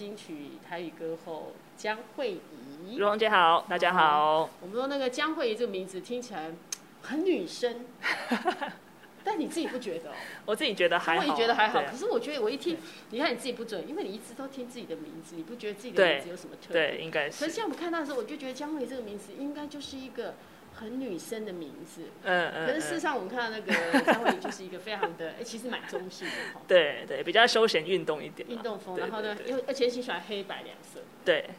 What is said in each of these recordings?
金曲台语歌后江慧怡，如红姐好，大家好。嗯、我们说那个江慧怡这个名字听起来很女生，但你自己不觉得、哦？我自己觉得还好，我也觉得还好。啊、可是我觉得我一听，你看你自己不准，因为你一直都听自己的名字，你不觉得自己的名字有什么特别？对，应该是。可是现在我们看到的时候，我就觉得江慧怡这个名字应该就是一个。很女生的名字，嗯嗯，可是事实上我们看到那个 就是一个非常的，哎、欸，其实蛮中性的哈。对对，比较休闲运动一点。运动风，然后呢，因为而且你喜欢黑白两色。对，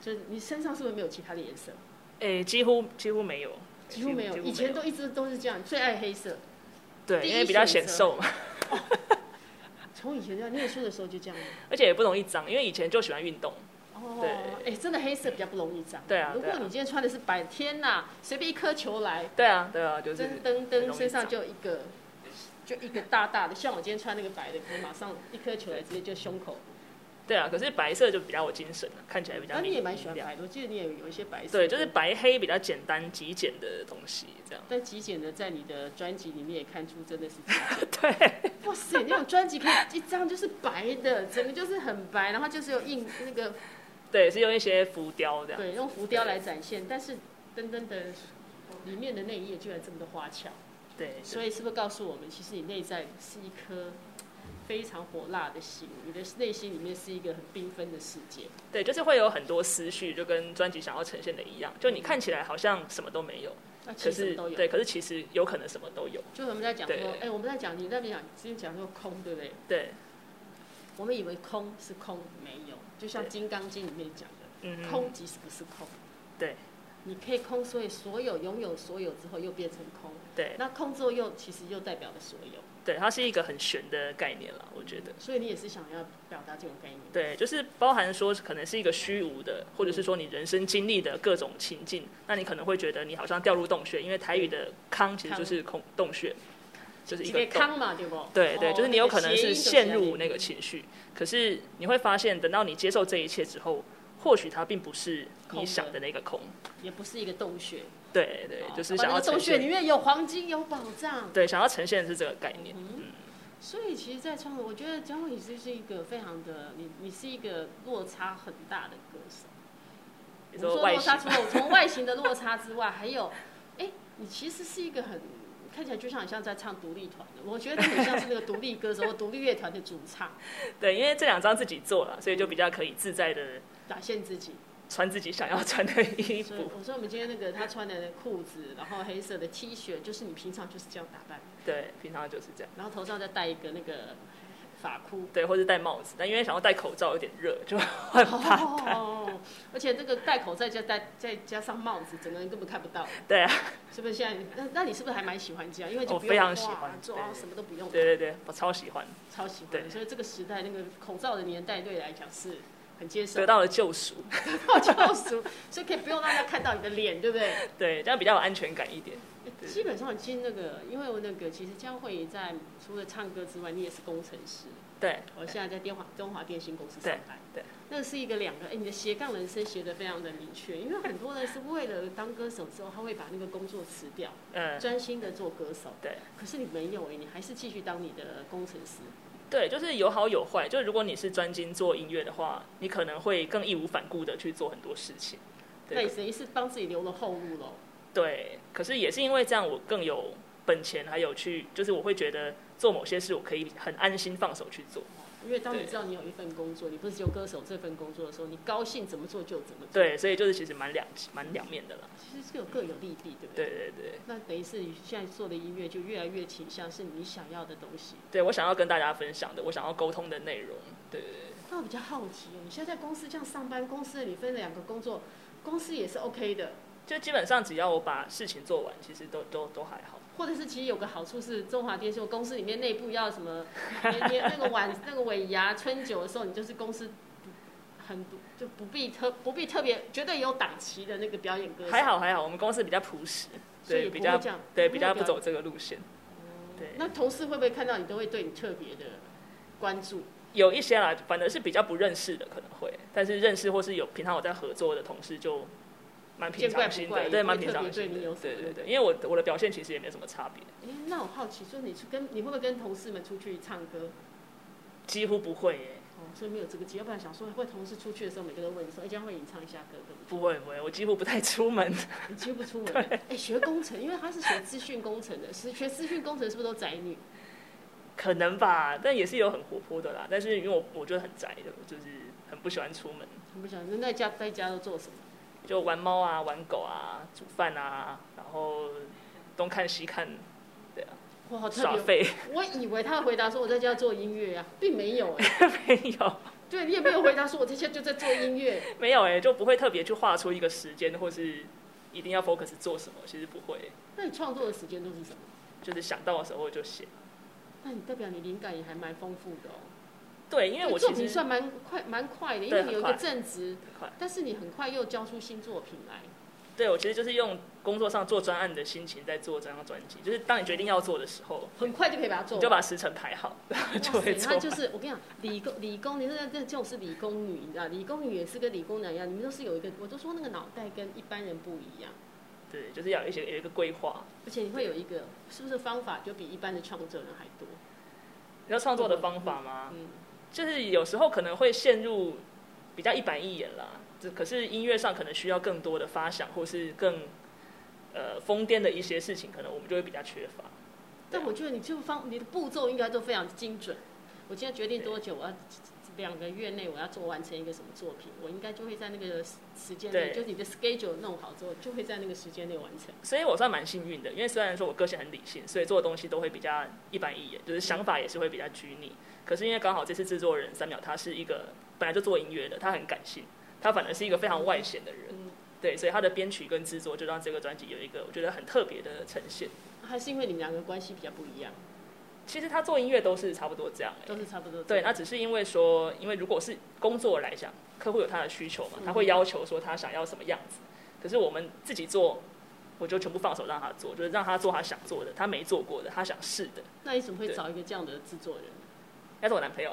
就是你身上是不是没有其他的颜色？哎、欸，几乎几乎没有，几乎没有，以前都一直都是这样，最爱黑色。对，因为比较显瘦嘛。从、哦、以前在念书的时候就这样。而且也不容易脏，因为以前就喜欢运动。哦，哎、欸，真的黑色比较不容易脏。对啊。如果你今天穿的是白，天呐，随便一颗球来。对啊，对啊，就是。噔噔噔，身上就一个，就一个大大的，像我今天穿那个白的，可能马上一颗球来，直接就胸口。对啊，可是白色就比较有精神了，看起来比较。那你也蛮喜欢白的，我记得你也有一些白色。对，就是白黑比较简单、极简的东西，这样。但极简的，在你的专辑里面也看出真的是。对。哇塞，那种专辑可以一张就是白的，整个就是很白，然后就是有印那个。对，是用一些浮雕这样。对，用浮雕来展现，但是噔噔的里面的内页居然这么的花巧。对，所以是不是告诉我们，其实你内在是一颗非常火辣的心，你的内心里面是一个很缤纷的世界。对，就是会有很多思绪，就跟专辑想要呈现的一样。就你看起来好像什么都没有，嗯、可是对，可是其实有可能什么都有。就我们在讲说，哎，我们在讲你那边讲，之前讲说空，对不对？对。我们以为空是空，没有。就像《金刚经》里面讲的，嗯，空即是不是空？对，你可以空，所以所有拥有所有之后又变成空。对，那空之后又其实又代表了所有。对，它是一个很玄的概念了，我觉得。所以你也是想要表达这种概念？对，就是包含说可能是一个虚无的，或者是说你人生经历的各种情境，嗯，那你可能会觉得你好像掉入洞穴，因为台语的“康”其实就是空洞穴。就是一个康嘛，对不？对对，就是你有可能是陷入那个情绪，可是你会发现，等到你接受这一切之后，或许它并不是你想的那个空，也不是一个洞穴。对对，就是想要洞穴里面有黄金有宝藏。对，想要呈现的是这个概念。嗯，所以其实，在创作，我觉得江蕙怡是一个非常的，你你是一个落差很大的歌手。你说落差，除了从外形的落差之外，还有，哎，你其实是一个很。看起来就像很像在唱独立团的，我觉得很像是那个独立歌手或独立乐团的主唱。对，因为这两张自己做了，所以就比较可以自在的展现自己，穿自己想要穿的衣服。我说我们今天那个他穿的裤子，然后黑色的 T 恤，就是你平常就是这样打扮。对，平常就是这样。然后头上再戴一个那个。发箍，对，或者戴帽子，但因为想要戴口罩有点热，就很怕戴。哦，而且这个戴口罩再戴再加上帽子，整个人根本看不到。对啊，是不是现在？那那你是不是还蛮喜欢这样？因为就我非常喜欢，做什么都不用。对对对，我超喜欢，超喜欢。所以这个时代那个口罩的年代对你来讲是很接受，得到了救赎，得到救赎，所以可以不用让大家看到你的脸，对不对？对，这样比较有安全感一点。基本上，其实那个，因为我那个，其实江蕙怡在除了唱歌之外，你也是工程师。对，我现在在电话中华电信公司上班。对，对那是一个两个，哎，你的斜杠人生斜的非常的明确。因为很多人是为了当歌手之后，他会把那个工作辞掉，嗯，专心的做歌手。对，可是你没有哎，你还是继续当你的工程师。对，就是有好有坏。就是如果你是专精做音乐的话，你可能会更义无反顾的去做很多事情。对，等于是帮自己留了后路喽。对，可是也是因为这样，我更有本钱，还有去，就是我会觉得做某些事，我可以很安心放手去做。因为当你知道你有一份工作，你不是只有歌手这份工作的时候，你高兴怎么做就怎么做。对，所以就是其实蛮两蛮两面的了。其实是有各有利弊，对不对？对对对。那等于是你现在做的音乐就越来越倾向是你想要的东西。对，我想要跟大家分享的，我想要沟通的内容。对对对。那我比较好奇哦，你现在在公司这样上班，公司你分了两个工作，公司也是 OK 的。就基本上只要我把事情做完，其实都都都还好。或者是其实有个好处是，中华电信公司里面内部要什么年年那个晚那个尾牙春酒的时候，你就是公司很就不必特不必特别绝对有档期的那个表演歌手。还好还好，我们公司比较朴实，对比较对比较不走这个路线。对，那同事会不会看到你都会对你特别的关注？有一些啦，反而是比较不认识的可能会，但是认识或是有平常我在合作的同事就。蛮平常心的，对，蛮平常心的，对对对，因为我我的表现其实也没什么差别。哎，那我好奇，说你去跟你会不会跟同事们出去唱歌？几乎不会耶。哦，所以没有这个机会。要不然想说，会同事出去的时候，每个人都问你说：“哎，江蕙你唱一下歌，可不可以？”不会不会，我几乎不太出门。你几乎不出门？对。哎，学工程，因为他是学资讯工程的，是学资讯工程是不是都宅女？可能吧，但也是有很活泼的啦。但是因为我我觉得很宅的，就是很不喜欢出门。很不喜欢。那在家在家都做什么？就玩猫啊，玩狗啊，煮饭啊，然后东看西看，对啊。哇，好特别！我以为他的回答说我在家做音乐呀、啊，并没有哎、欸，没有。对，你也没有回答说我这些就在做音乐，没有哎、欸，就不会特别去画出一个时间，或是一定要 focus 做什么，其实不会。那你创作的时间都是什么？就是想到的时候就写。那你代表你灵感也还蛮丰富的哦。对，因为我作品算蛮快蛮快的，因为你有一个正职，但是你很快又交出新作品来。对，我其实就是用工作上做专案的心情在做这张专辑，就是当你决定要做的时候，很快就可以把它做，你就把时程排好，然 后就会做。他就是我跟你讲，理工理工，你说这这种是理工女，你知道，理工女也是跟理工男一样，你们都是有一个，我都说那个脑袋跟一般人不一样。对，就是要有一些有一个规划，而且你会有一个，是不是方法就比一般的创作人还多？你要创作的方法吗？嗯，就是有时候可能会陷入比较一板一眼啦。这可是音乐上可能需要更多的发想，或是更呃疯癫的一些事情，可能我们就会比较缺乏。但我觉得你就方你的步骤应该都非常精准。我今天决定多久，我要两个月内我要做完成一个什么作品，我应该就会在那个时间内，就是你的 schedule 弄好之后，就会在那个时间内完成。所以我算蛮幸运的，因为虽然说我个性很理性，所以做的东西都会比较一板一眼，就是想法也是会比较拘泥。可是因为刚好这次制作人三秒他是一个本来就做音乐的，他很感性。他反而是一个非常外显的人，嗯、对，所以他的编曲跟制作就让这个专辑有一个我觉得很特别的呈现。还是因为你们两个关系比较不一样？其实他做音乐都是差不多这样、欸，都是差不多。对，那只是因为说，因为如果是工作来讲，客户有他的需求嘛，他会要求说他想要什么样子。嗯、可是我们自己做，我就全部放手让他做，就是让他做他想做的，他没做过的，他想试的。那你怎么会找一个这样的制作人？他是我男朋友，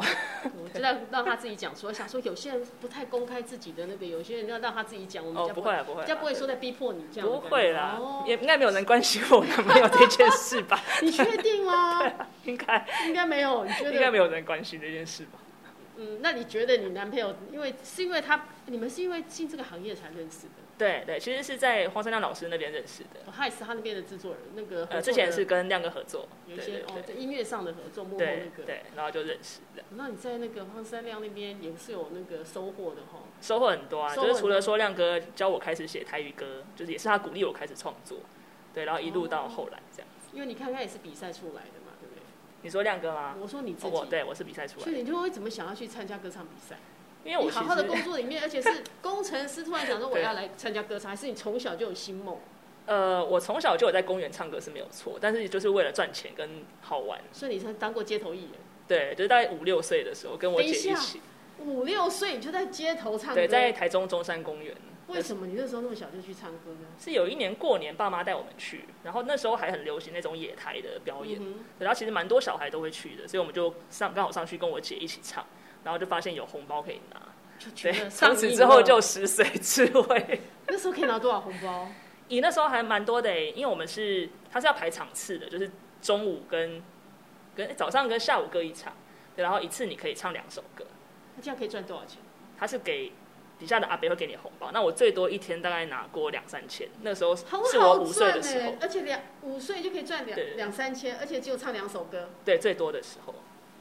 我就让让他自己讲。说想说有些人不太公开自己的那个，有些人要让他自己讲。我们哦，不会啊，不会，家不会说在逼迫你这样。不会啦，也应该没有人关心我男朋友这件事吧？你确定吗？对啊，应该 应该没有，你觉得应该没有人关心这件事吧？嗯，那你觉得你男朋友，因为是因为他，你们是因为进这个行业才认识的？对对，其实是在黄山亮老师那边认识的。他也是他那边的制作人，那个呃，之前是跟亮哥合作，有一些哦，在音乐上的合作，幕后那个，对，然后就认识的。那你在那个黄山亮那边也是有那个收获的哈？收获很多啊，就是除了说亮哥教我开始写台语歌，就是也是他鼓励我开始创作，对，然后一路到后来这样子。因为你看他也是比赛出来的嘛，对不对？你说亮哥吗？我说你自己，我对我是比赛出来的。所以你就会怎么想要去参加歌唱比赛？因为我好好的工作里面，而且是 工程师，突然想说我要来参加歌唱，还是你从小就有心梦？呃，我从小就有在公园唱歌是没有错，但是就是为了赚钱跟好玩。所以你才当过街头艺人？对，就是大概五六岁的时候，跟我姐一起。五六岁你就在街头唱歌？对，在台中中山公园。为什么你那时候那么小就去唱歌呢？是有一年过年，爸妈带我们去，然后那时候还很流行那种野台的表演，嗯、然后其实蛮多小孩都会去的，所以我们就上刚好上去跟我姐一起唱，然后就发现有红包可以拿。对，从此之后就食髓智慧。那时候可以拿多少红包？咦那时候还蛮多的，因为我们是他是要排场次的，就是中午跟跟早上跟下午各一场，对，然后一次你可以唱两首歌。那这样可以赚多少钱？他是给底下的阿伯会给你红包，那我最多一天大概拿过两三千。那时候是我五岁的时候，而且两五岁就可以赚两两三千，而且只有唱两首歌。对，最多的时候。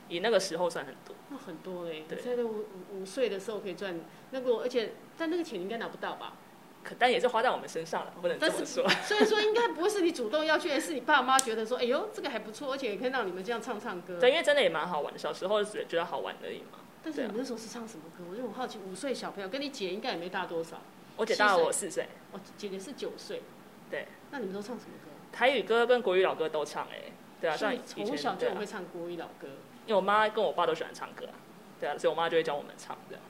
以那个时候算很多，那很多哎。对，在那五五岁的时候可以赚那个，而且但那个钱你应该拿不到吧？可但也是花在我们身上了，不能这么说。所以说应该不会是你主动要去，而是你爸妈觉得说，哎呦这个还不错，而且也可以让你们这样唱唱歌。对，因为真的也蛮好玩的，小时候只觉得好玩而已嘛。但是你们那时候是唱什么歌？我就很好奇，五岁小朋友跟你姐应该也没大多少。我姐大了我四岁，我姐姐是九岁。对。那你们都唱什么歌？台语歌跟国语老歌都唱哎。对啊，像从小就会唱国语老歌。因为我妈跟我爸都喜欢唱歌，对啊，所以我妈就会教我们唱这样。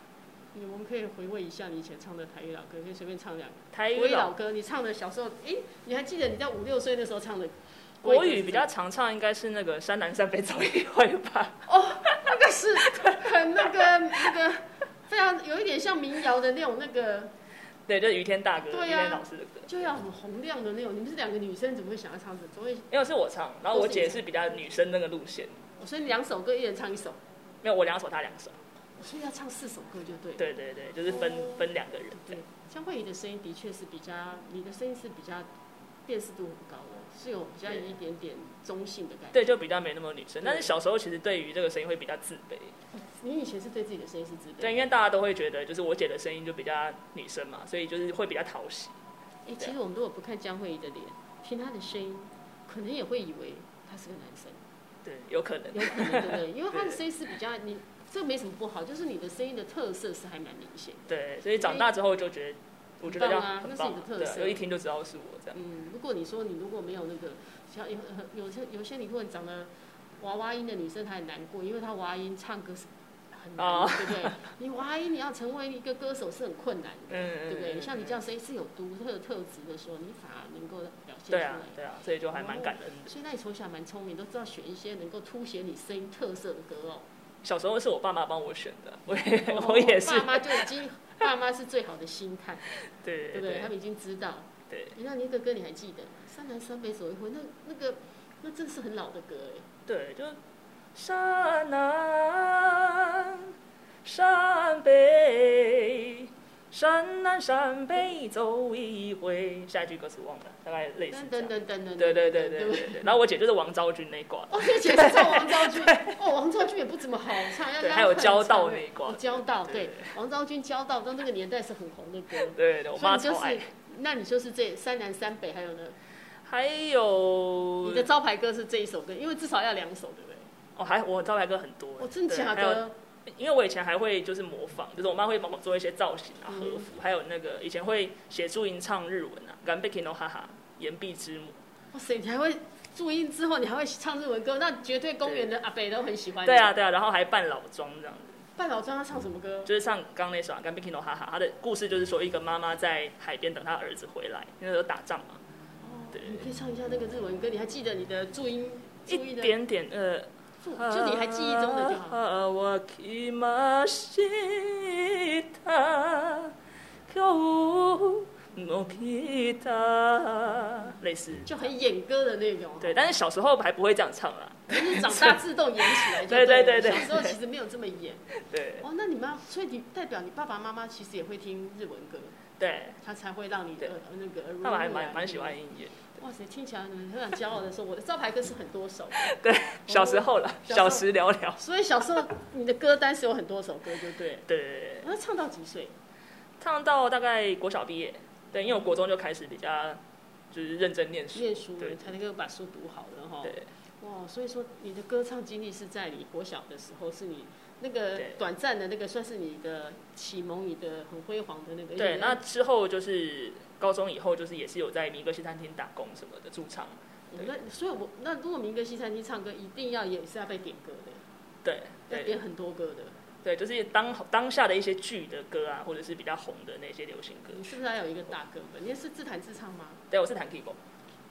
我们可以回味一下你以前唱的台语老歌，可以随便唱两个。台语老歌，你唱的小时候，哎，你还记得你在五六岁那时候唱的？国语比较常唱，应该是那个《山南山北走一回》吧？哦，那个是 很那个那个非常有一点像民谣的那种那个。对，就是于天大哥，余天老师的歌，就要很洪亮的那种。你们是两个女生，怎么会想要唱这？总会因为是我唱，然后我姐是比较女生那个路线。所以两首歌，一人唱一首。没有，我两首，他两首。所以要唱四首歌就对。对对对，就是分、哦、分两个人。对，江慧仪的声音的确是比较，你的声音是比较辨识度很高的，是有比较有一点点中性的感觉。对，就比较没那么女生。但是小时候其实对于这个声音会比较自卑。你以前是对自己的声音是自卑？对，因为大家都会觉得就是我姐的声音就比较女生嘛，所以就是会比较讨喜。哎、欸，其实我们如果不看江慧仪的脸，听她的声音，可能也会以为她是个男生。对，有可能。有可能，对不对？因为他的声音是比较你。这个没什么不好，就是你的声音的特色是还蛮明显。对，所以长大之后就觉得，我觉得这样啊，那是你的特色，有一听就知道是我这样。嗯，如果你说你如果没有那个，像有有些有些你如果长得娃娃音的女生，她很难过，因为她娃娃音唱歌是很难，哦、对不对？你娃娃音你要成为一个歌手是很困难的，嗯、对不对？像你这样声音是有独特特质的时候，你反而能够对啊，对啊，所以就还蛮感恩的。所以那你从小蛮聪明，都知道选一些能够凸显你声音特色的歌哦。小时候是我爸妈帮我选的，我也、哦、我也是。爸妈就已经，爸妈是最好的心态，对对，对，他们已经知道。对。那那个歌你还记得？山南山北走一回，那那个那真是很老的歌哎。对，就山南山北。山南山北走一回，下一句歌词忘了，大概类似这样。等等等等。对对对对对对。然后我姐就是王昭君那一挂。哦，你姐是唱王昭君。哦，王昭君也不怎么好唱，要还有交道那一挂。交道对，王昭君交道，到那个年代是很红的歌。对对，我妈超爱。那你就是这山南山北，还有呢？还有。你的招牌歌是这一首歌，因为至少要两首，对不对？哦，还我招牌歌很多。哦，真假的？因为我以前还会就是模仿，就是我妈会帮我做一些造型啊、和服，还有那个以前会写注音唱日文啊，干贝 kino 哈哈，岩壁之母。哇塞，你还会注音之后，你还会唱日文歌，那绝对公园的阿北都很喜欢。对啊，对啊，然后还扮老庄这样子。扮老庄他唱什么歌？就是唱刚刚那首干贝 kino 哈哈，他的故事就是说一个妈妈在海边等她儿子回来，那时候打仗嘛。哦，对。你可以唱一下那个日文歌，你还记得你的注音？注音一点点呃。就你还记忆中的就好。类似，就很演歌的那种。对，但是小时候还不会这样唱啦。就是长大自动演起来就 对。对对对对。小时候其实没有这么演。对。哦，那你妈，所以你代表你爸爸妈妈其实也会听日文歌。对。他才会让你的那个。他们还蛮蛮喜欢音乐。哇塞，听起来很很骄傲的说，我的招牌歌是很多首。对，小时候了，小时寥寥。所以小时候你的歌单是有很多首歌，对不对？对。那唱到几岁？唱到大概国小毕业。对，因为我国中就开始比较就是认真念书，念书对，才能够把书读好的哈。对。哇，所以说你的歌唱经历是在你国小的时候，是你那个短暂的那个算是你的启蒙，你的很辉煌的那个。对，那之后就是。高中以后就是也是有在民歌西餐厅打工什么的驻唱，那所以我那如果民歌西餐厅唱歌，一定要也是要被点歌的，对，要点很多歌的，对，就是当当下的一些剧的歌啊，或者是比较红的那些流行歌。你是不是还有一个大哥本？你是自弹自唱吗？对，我是弹 keyboard，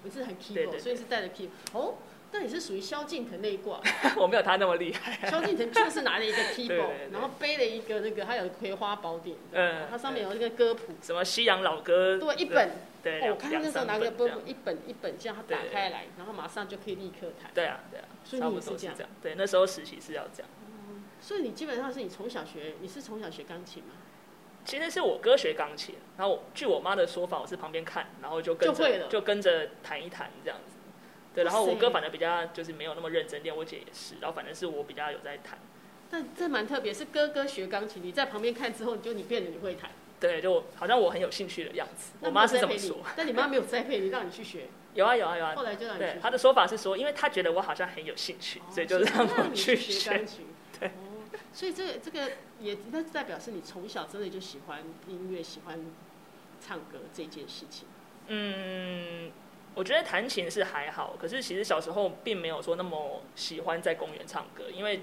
我是弹 keyboard，所以是带着 keyboard 哦。那你是属于萧敬腾那一挂，我没有他那么厉害。萧敬腾就是拿了一个 keyboard，然后背了一个那个，他有《葵花宝典》，嗯，它上面有一个歌谱，什么西洋老歌，对，一本，对，我看他那时候拿个歌谱，一本一本这样，他打开来，然后马上就可以立刻弹。对啊，对啊，所以你是这样，对，那时候实习是要这样。所以你基本上是你从小学，你是从小学钢琴吗？其实是我哥学钢琴，然后据我妈的说法，我是旁边看，然后就跟着就跟着弹一弹这样子。对，然后我哥反正比较就是没有那么认真练，我姐也是，然后反正是我比较有在弹。但这蛮特别，是哥哥学钢琴，你在旁边看之后，你就你变得你会弹。对，就好像我很有兴趣的样子。我妈是这么说。但你妈没有栽培你，让你去学？有啊有啊有啊。后来就让你学。她的说法是说，因为她觉得我好像很有兴趣，所以就让我去学钢琴。对。哦，所以这个这个也那代表是你从小真的就喜欢音乐，喜欢唱歌这件事情。嗯。我觉得弹琴是还好，可是其实小时候并没有说那么喜欢在公园唱歌，因为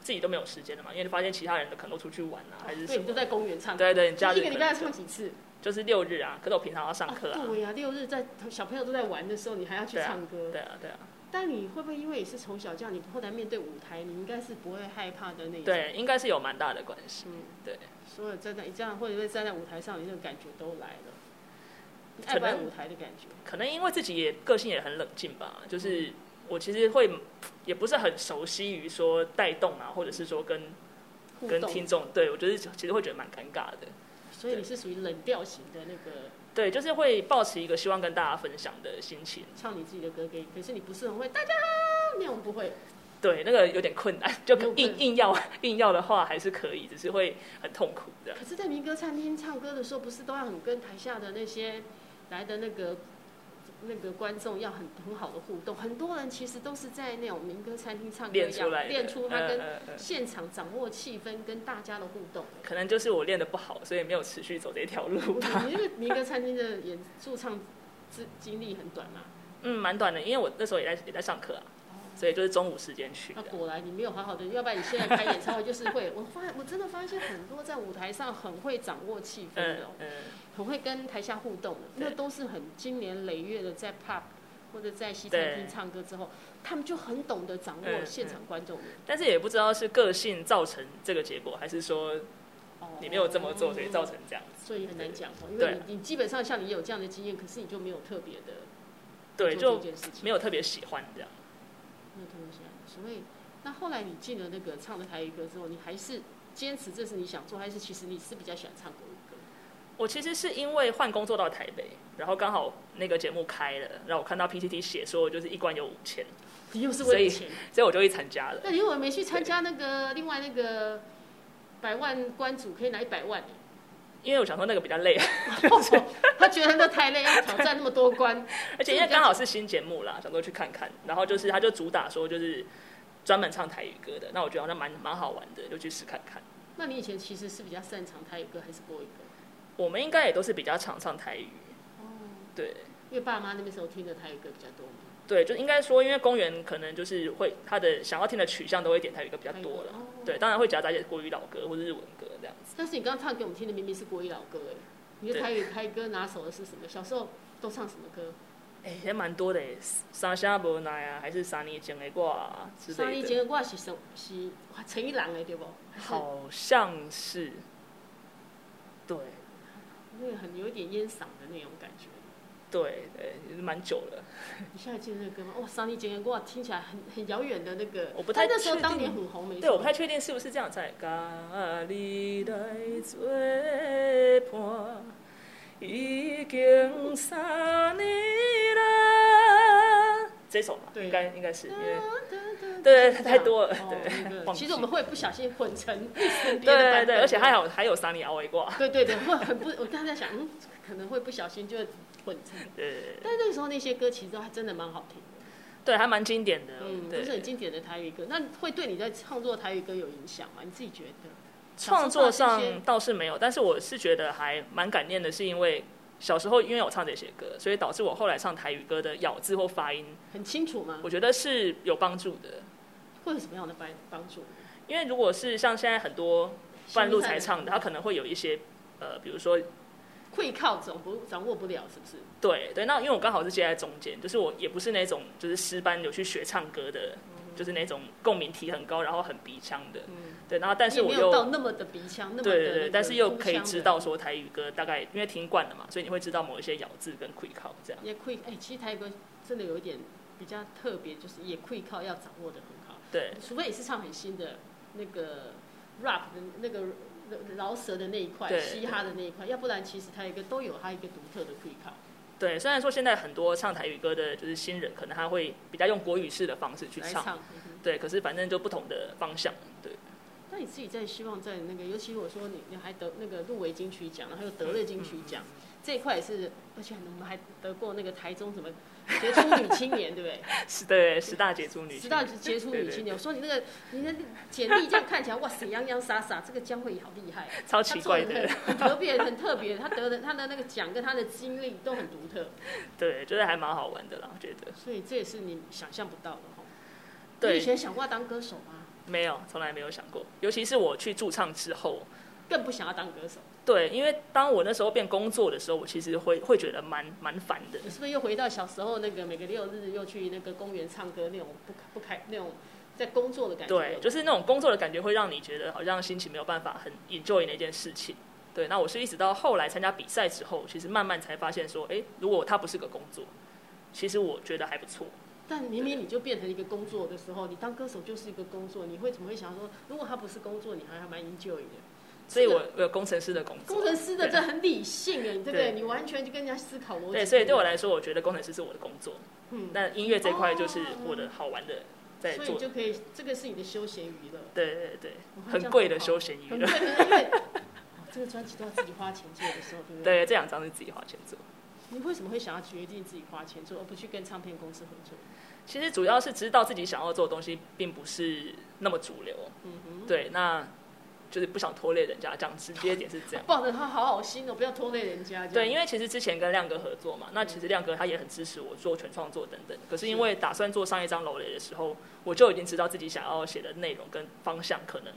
自己都没有时间了嘛。因为你发现其他人的可能都出去玩啊，还是什么？对，你都在公园唱歌。对对，假日一个礼拜要唱几次？就是六日啊，可是我平常要上课啊。对呀，六日在小朋友都在玩的时候，你还要去唱歌。对啊，对啊。但你会不会因为你是从小这样，你后来面对舞台，你应该是不会害怕的那种？对，应该是有蛮大的关系。嗯，对。所以站在这样，或者会站在舞台上，你那种感觉都来了。爱不爱舞台的感觉？可能因为自己也个性也很冷静吧，就是我其实会也不是很熟悉于说带动啊，或者是说跟跟听众，对我觉得其实会觉得蛮尴尬的。所以你是属于冷调型的那个。对，就是会保持一个希望跟大家分享的心情，唱你自己的歌给，可是你不是很会，大家那种不会。对，那个有点困难，就硬硬要硬要的话还是可以，只是会很痛苦的。可是，在民歌餐厅唱歌的时候，不是都要很跟台下的那些来的那个那个观众要很很好的互动？很多人其实都是在那种民歌餐厅唱歌一样，练出来，练出他跟现场掌握气氛跟大家的互动。可能就是我练的不好，所以没有持续走这条路。你这个民歌餐厅的演驻唱经经历很短嘛？嗯，蛮短的，因为我那时候也在也在上课啊。所以就是中午时间去。那果然你没有好好的，要不然你现在开演唱会就是会。我发我真的发现很多在舞台上很会掌握气氛的，嗯，很会跟台下互动的，那都是很经年累月的在 pub 或者在西餐厅唱歌之后，他们就很懂得掌握现场观众的。但是也不知道是个性造成这个结果，还是说你没有这么做，所以造成这样子。所以很难讲哦，因为你你基本上像你有这样的经验，可是你就没有特别的，对，就没有特别喜欢这样。没有特别喜欢所以，那后来你进了那个唱的台语歌之后，你还是坚持这是你想做，还是其实你是比较喜欢唱歌？我其实是因为换工作到台北，然后刚好那个节目开了，然后我看到 PTT 写说就是一关有五千，你又是为了钱，所以我就去参加了。那你为什么没去参加那个另外那个百万关主可以拿一百万？因为我想说那个比较累 他觉得那太累，要挑战那么多关，而且因为刚好是新节目啦，想说去看看。然后就是他就主打说就是专门唱台语歌的，那我觉得好像蛮蛮好玩的，就去试看看。那你以前其实是比较擅长台语歌还是国语歌？我们应该也都是比较常唱台语。哦，对，因为爸妈那边时候听的台语歌比较多嘛。对，就应该说，因为公园可能就是会他的想要听的取向都会点台语歌比较多了。哦、对，当然会夹杂一些国语老歌或者日文歌这样子。但是你刚刚唱给我们听的明明是国语老歌哎，你的台语台语歌拿手的是什么？小时候都唱什么歌？哎，也蛮多的，三下无奈啊，还是三年前的歌之类的。三年前的歌是什是陈一郎的对不？好像是。对。那个很有一点烟嗓的那种感觉。对对，蛮久了。你现在记得那个歌吗？哇，三年前的歌听起来很很遥远的那个。我不太确定。那时候当年很红，没错。对，我不太确定是不是这样在。咖你来作伴，已经三年了。这首嘛，对，应该应该是因为。对，太多了。对，其实我们会不小心混成对对对，而且还有还有三年熬一挂。对对对，会很不，我刚才在想，嗯，可能会不小心就混成。对。但那个时候那些歌其实都还真的蛮好听的。对，还蛮经典的。嗯，都是很经典的台语歌。那会对你在创作台语歌有影响吗？你自己觉得？创作上倒是没有，但是我是觉得还蛮感念的，是因为。小时候因为我唱这些歌，所以导致我后来唱台语歌的咬字或发音很清楚吗？我觉得是有帮助的。会有什么样的帮帮助？因为如果是像现在很多半路才唱的，他可能会有一些呃，比如说会靠掌不掌握不了，是不是？对对，那因为我刚好是接在中间，就是我也不是那种就是师班有去学唱歌的。就是那种共鸣体很高，然后很鼻腔的，嗯、对，然后但是我又到那么的鼻腔，那么的对对对，但是又可以知道说台语歌大概因为听惯了嘛，所以你会知道某一些咬字跟气口这样。也 quick，哎，其实台语歌真的有一点比较特别，就是也气口要掌握的很好。对，除非你是唱很新的那个 rap 的那个饶舌的那一块，嘻哈的那一块，要不然其实台语歌都有它一个独特的气口。对，虽然说现在很多唱台语歌的，就是新人，可能他会比较用国语式的方式去唱，对，可是反正就不同的方向，对。那你自己在希望在那个，尤其我说你你还得那个入围金曲奖，然后还有得了金曲奖。嗯嗯这一块也是，而且我们还得过那个台中什么杰出女青年，对不对？是，对，十大杰出女，十大杰出女青年。我说你那个，你的简历这样看起来，哇塞，洋洋洒洒，这个江蕙好厉害，超奇怪的，很特别，很特别。他得的他的那个奖跟他的经历都很独特。对，觉得还蛮好玩的啦，我觉得。所以这也是你想象不到的哈。对。你以前想过要当歌手吗？没有，从来没有想过。尤其是我去驻唱之后，更不想要当歌手。对，因为当我那时候变工作的时候，我其实会会觉得蛮蛮烦的。你是不是又回到小时候那个每个六日又去那个公园唱歌那种不不开那种在工作的感觉？对，就是那种工作的感觉会让你觉得好像心情没有办法很 enjoy 那件事情。对，那我是一直到后来参加比赛之后，其实慢慢才发现说，哎，如果它不是个工作，其实我觉得还不错。但明明你就变成一个工作的时候，你当歌手就是一个工作，你会怎么会想说，如果它不是工作，你还还蛮 enjoy 的？所以我我有工程师的工作。工程师的这很理性哎，对不对？你完全就跟人家思考逻辑。对，所以对我来说，我觉得工程师是我的工作。嗯，那音乐这块就是我的好玩的，在做。所以就可以，这个是你的休闲娱乐。对对对，很贵的休闲娱乐。因为这个专辑都要自己花钱做的时候，对不对？对，这两张是自己花钱做。你为什么会想要决定自己花钱做，而不去跟唱片公司合作？其实主要是知道自己想要做的东西并不是那么主流。嗯哼。对，那。就是不想拖累人家，这样直接点是这样。抱着他好好心哦，不要拖累人家。对，因为其实之前跟亮哥合作嘛，那其实亮哥他也很支持我做全创作等等。可是因为打算做上一张《楼雷》的时候，我就已经知道自己想要写的内容跟方向可能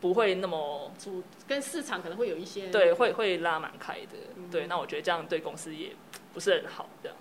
不会那么主，跟市场可能会有一些对，会会拉蛮开的。嗯、对，那我觉得这样对公司也不是很好这样。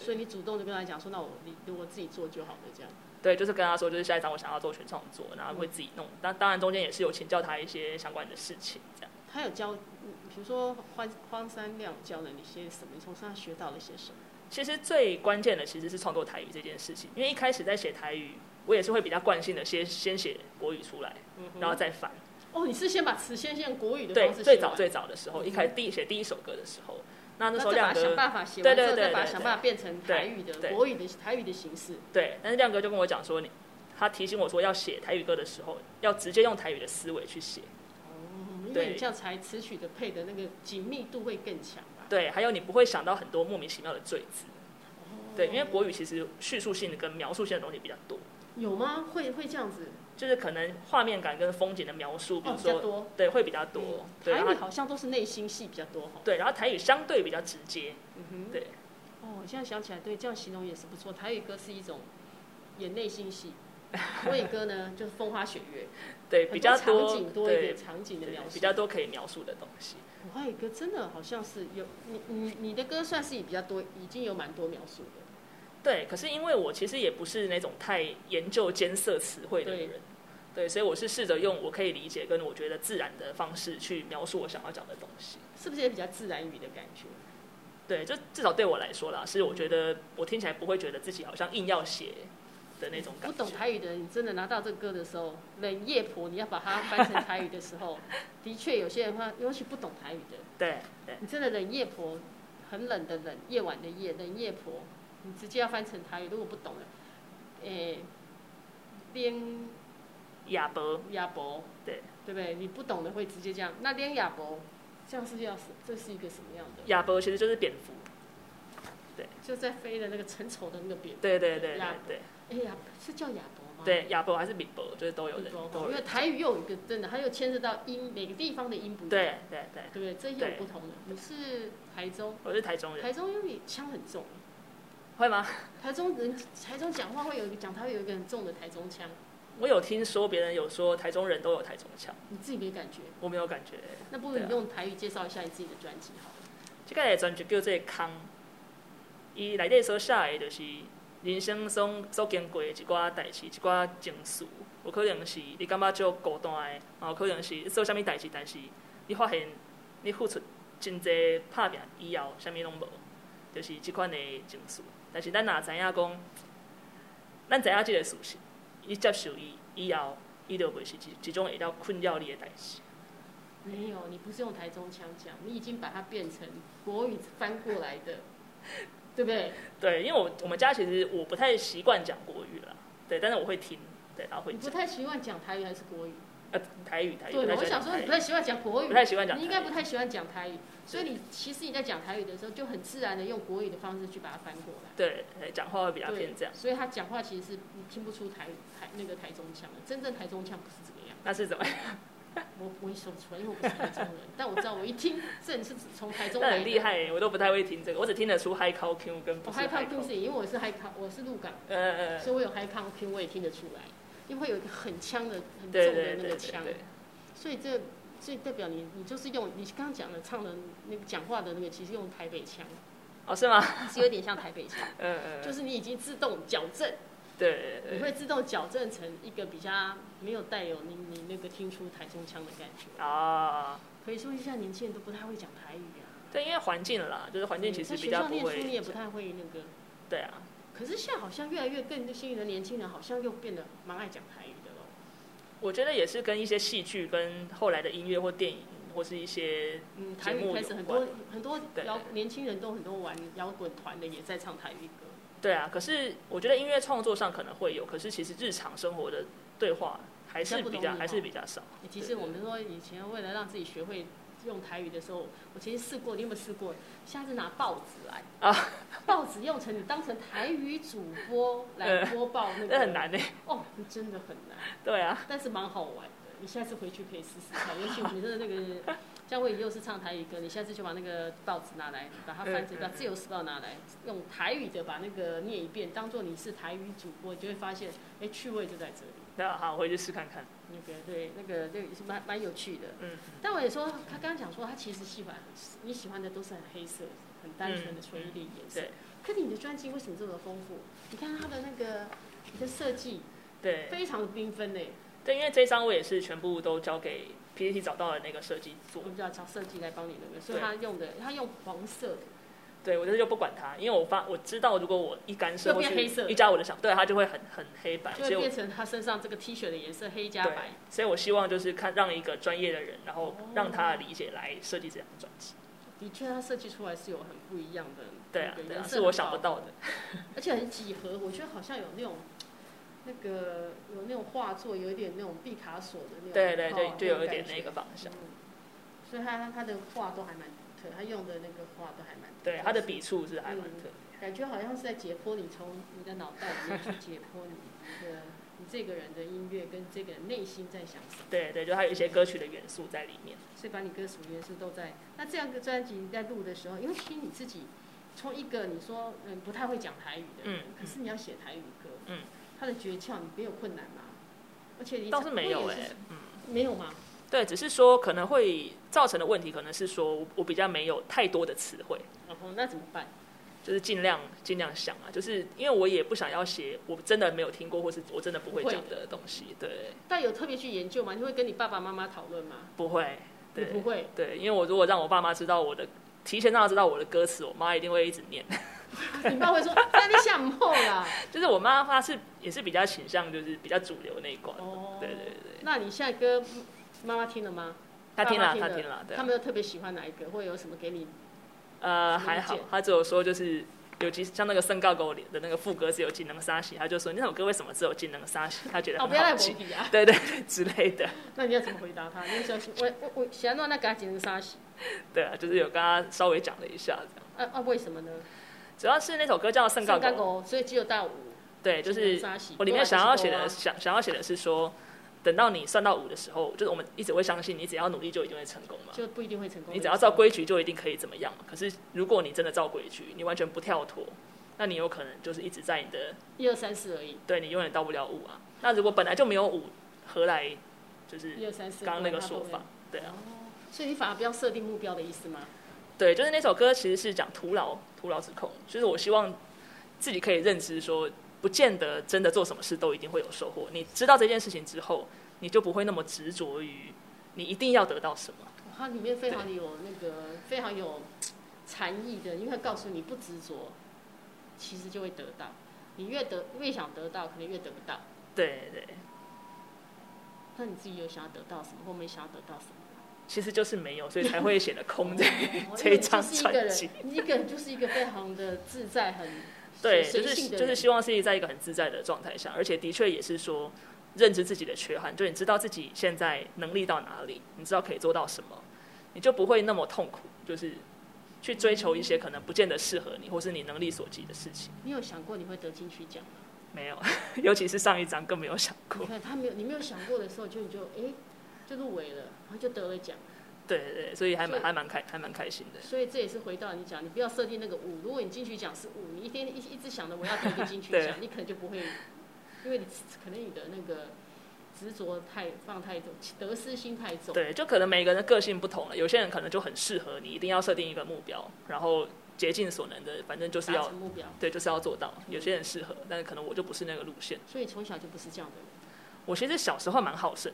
所以你主动就跟他讲说，那我你如果自己做就好了，这样。对，就是跟他说，就是下一张我想要做全创作，然后会自己弄。但、嗯、当然中间也是有请教他一些相关的事情，这样。他有教，比如说荒荒山亮教了你些什么？你从上学到了些什么？其实最关键的其实是创作台语这件事情，因为一开始在写台语，我也是会比较惯性的先先写国语出来，嗯、然后再翻。哦，你是先把词先先国语的对，最早最早的时候，一开始第写第一首歌的时候。那那时候亮哥想办法写完之后，再把想办法变成台语的国语的台语的形式。对，但是亮哥就跟我讲说，你他提醒我说，要写台语歌的时候，要直接用台语的思维去写。哦，因为你这样才词曲的配的那个紧密度会更强吧？对，还有你不会想到很多莫名其妙的赘字。哦。对，因为国语其实叙述性的跟描述性的东西比较多。有吗？会会这样子？就是可能画面感跟风景的描述，比如说，哦、比较多对，会比较多。嗯、对台语好像都是内心戏比较多哈。对，然后台语相对比较直接。嗯哼。对。哦，我现在想起来，对，这样形容也是不错。台语歌是一种演内心戏，国语歌呢就是风花雪月。对，比较多场景多一点场景的描述，比较多可以描述的东西。国语歌真的好像是有你你你的歌算是比较多，已经有蛮多描述的。对，可是因为我其实也不是那种太研究艰涩词汇的人，对，对，所以我是试着用我可以理解跟我觉得自然的方式去描述我想要讲的东西，是不是也比较自然语的感觉？对，就至少对我来说啦，是我觉得我听起来不会觉得自己好像硬要写的那种感觉。不懂台语的人，你真的拿到这个歌的时候，冷夜婆，你要把它翻成台语的时候，的确有些人话，尤其不懂台语的，对，对你真的冷夜婆，很冷的冷，夜晚的夜，冷夜婆。你直接要翻成台语，如果不懂的，诶、欸，连亚伯，亚伯，对，对不对？你不懂的会直接这样，那连亚伯，这样是要是这是一个什么样的？亚伯其实就是蝙蝠，对，就在飞的那个成丑的那个蝙蝠，对对对对对。哎呀，是叫亚伯吗？对，亚伯还是米伯，就是都有人。因为台语又有一个真的，它又牵涉到音，每个地方的音不一样。对对对。对不对？这又有不同的。你是台中？我是台中人。台中因为腔很重。会吗？台中人，台中讲话会有一个讲，他会有一个很重的台中腔。我有听说别人有说台中人都有台中腔，你自己没感觉？我没有感觉。那不如你用台语介绍一下你自己的专辑好了。这个专辑叫做《空》，伊内底所写的，就是人生中所经过的一寡代志、一寡情绪。有可能是你感觉足孤单的，有可能是做啥物代志，但是你发现你付出真济拍拼以后，啥物拢无，就是即款的情绪。但是咱若知影讲，咱知影即个事实，伊接受伊以后，伊就袂是一一种会了困扰你的代志。没有，你不是用台中腔讲，你已经把它变成国语翻过来的，对不对？对，因为我我们家其实我不太习惯讲国语啦，对，但是我会听，对，然后会。你不太习惯讲台语还是国语？呃，台语，台语。对，我想说你不太喜欢讲国语，不太喜欢讲，你应该不太喜欢讲台语，所以你其实你在讲台语的时候，就很自然的用国语的方式去把它翻过来。对，讲话会比较偏这样。所以他讲话其实是你听不出台台那个台中腔的，真正台中腔不是这个样。那是怎么样？我我也说不出来，因为我不是台中人，但我知道我一听，这你是从台中来。那很厉害，我都不太会听这个，我只听得出 High Call Q 跟不是 High Call Q 是因为我是 High Call，我是鹿港，呃呃，所以我有 High Call Q，我也听得出来，因为会有一个很呛的、很重的那个腔。所以这，这代表你，你就是用你刚刚讲的唱的那个讲话的那个，其实用台北腔，哦，是吗？是有点像台北腔，嗯嗯，就是你已经自动矫正，对，你会自动矫正成一个比较没有带有你你那个听出台中腔的感觉啊。可以说一下，年轻人都不太会讲台语啊。对，因为环境啦，就是环境其实比较不会。在学校念书你也不太会那个。对啊。可是现在好像越来越更新的年轻人，好像又变得蛮爱讲台语的喽。我觉得也是跟一些戏剧、跟后来的音乐或电影，或是一些嗯台语开始很多很多摇年轻人都很多玩摇滚团的也在唱台语歌。对啊，可是我觉得音乐创作上可能会有，可是其实日常生活的对话还是比较还是比较少。其实我们说以前为了让自己学会。用台语的时候，我其实试过，你有没有试过？下次拿报纸来啊，报纸用成你当成台语主播来 播报那个，这很难呢。哦，真的很难。对啊，但是蛮好玩的。你下次回去可以试试看，尤其我们的那个姜惠仪又是唱台语歌，你下次就把那个报纸拿来，把它翻成，把《自由时报》拿来，用台语的把那个念一遍，当做你是台语主播，你就会发现，哎，趣味就在这里。那好，我回去试看看。那个对，那个那个也是蛮蛮有趣的。嗯。但我也说，他刚刚讲说，他其实喜欢你喜欢的都是很黑色、很单纯的纯一点颜色。对。可是你的专辑为什么这么丰富？你看他的那个你的设计，对，非常的缤纷呢。对，因为这张我也是全部都交给 PTT 找到了那个设计做。我们就要找设计来帮你那个，所以他用的他用黄色的。对，我这就不管它，因为我发我知道，如果我一干涉或黑色，一加我的想，对，它就会很很黑白，就会变成他身上这个 T 恤的颜色黑加白。所以我希望就是看让一个专业的人，然后让他理解来设计这张专辑。的确，他设计出来是有很不一样的，对啊，对啊，是我想不到的，而且很几何，我觉得好像有那种那个有那种画作，有一点那种毕卡索的那种，对对对，就有一点那个方向。所以他他的画都还蛮。他用的那个画都还蛮对，他的笔触是还蛮特别，嗯，感觉好像是在解剖你，从你的脑袋里面去解剖你的你这个人的音乐跟这个人内心在想什么。对对，就还有一些歌曲的元素在里面。所以把你歌曲元素都在。那这样的专辑在录的时候，因为其实你自己从一个你说嗯不太会讲台语的人，嗯，可是你要写台语歌，嗯，他的诀窍你没有困难吗？而且你倒是没有哎，嗯，没有吗？对，只是说可能会造成的问题，可能是说我比较没有太多的词汇。哦，那怎么办？就是尽量尽量想啊，就是因为我也不想要写我真的没有听过或是我真的不会讲的东西。对。但有特别去研究吗？你会跟你爸爸妈妈讨论吗？不会，对，不会。对，因为我如果让我爸妈知道我的，提前让他知道我的歌词，我妈一定会一直念。你爸会说：“那你想不后啦。”就是我妈她是也是比较倾向就是比较主流那一关。哦。对对对。那你现在歌？妈妈听了吗？她听了，她听了。他们有特别喜欢哪一个，或者有什么给你？呃，还好，他只有说就是，尤其像那个圣告狗里的那个副歌只有技能沙喜，他就说那首歌为什么只有技能沙喜？他觉得很好记。对对对，之类的。那你要怎么回答他？你说我我我喜欢那那个技能沙喜。对啊，就是有跟他稍微讲了一下这样。啊啊，为什么呢？主要是那首歌叫圣告狗，所以只有到五。对，就是我里面想要写的，想想要写的是说。等到你算到五的时候，就是我们一直会相信，你只要努力就一定会成功嘛。就不一定会成功。你只要照规矩就一定可以怎么样嘛？可是如果你真的照规矩，你完全不跳脱，那你有可能就是一直在你的一二三四而已。对，你永远到不了五啊。那如果本来就没有五，何来就是一二三四？刚刚那个说法，对啊。所以你反而不要设定目标的意思吗？对，就是那首歌其实是讲徒劳徒劳之控，就是我希望自己可以认知说。不见得真的做什么事都一定会有收获。你知道这件事情之后，你就不会那么执着于你一定要得到什么。它里面非常有那个非常有禅意的，因为告诉你不执着，其实就会得到。你越得越想得到，可能越得不到。对对。那你自己有想要得到什么，或没想要得到什么？其实就是没有，所以才会显得空这这一张专辑。一个人就是一个非常的自在很。对，就是就是希望是在一个很自在的状态下，而且的确也是说认知自己的缺憾，就你知道自己现在能力到哪里，你知道可以做到什么，你就不会那么痛苦，就是去追求一些可能不见得适合你或是你能力所及的事情。你有想过你会得金曲奖吗？没有，尤其是上一张更没有想过。你看他没有，你没有想过的时候，就你就哎就入围了，然后就得了奖。对对，所以还蛮还蛮开还蛮开心的。所以这也是回到你讲，你不要设定那个五。如果你金曲奖是五，你一天一一直想着我要得个金曲 奖，你可能就不会，因为你可能你的那个执着太放太重，得失心太重。对，就可能每个人的个性不同了。有些人可能就很适合你，一定要设定一个目标，然后竭尽所能的，反正就是要目标。对，就是要做到。有些人适合，但是可能我就不是那个路线。所以从小就不是这样的人。我其实小时候蛮好胜。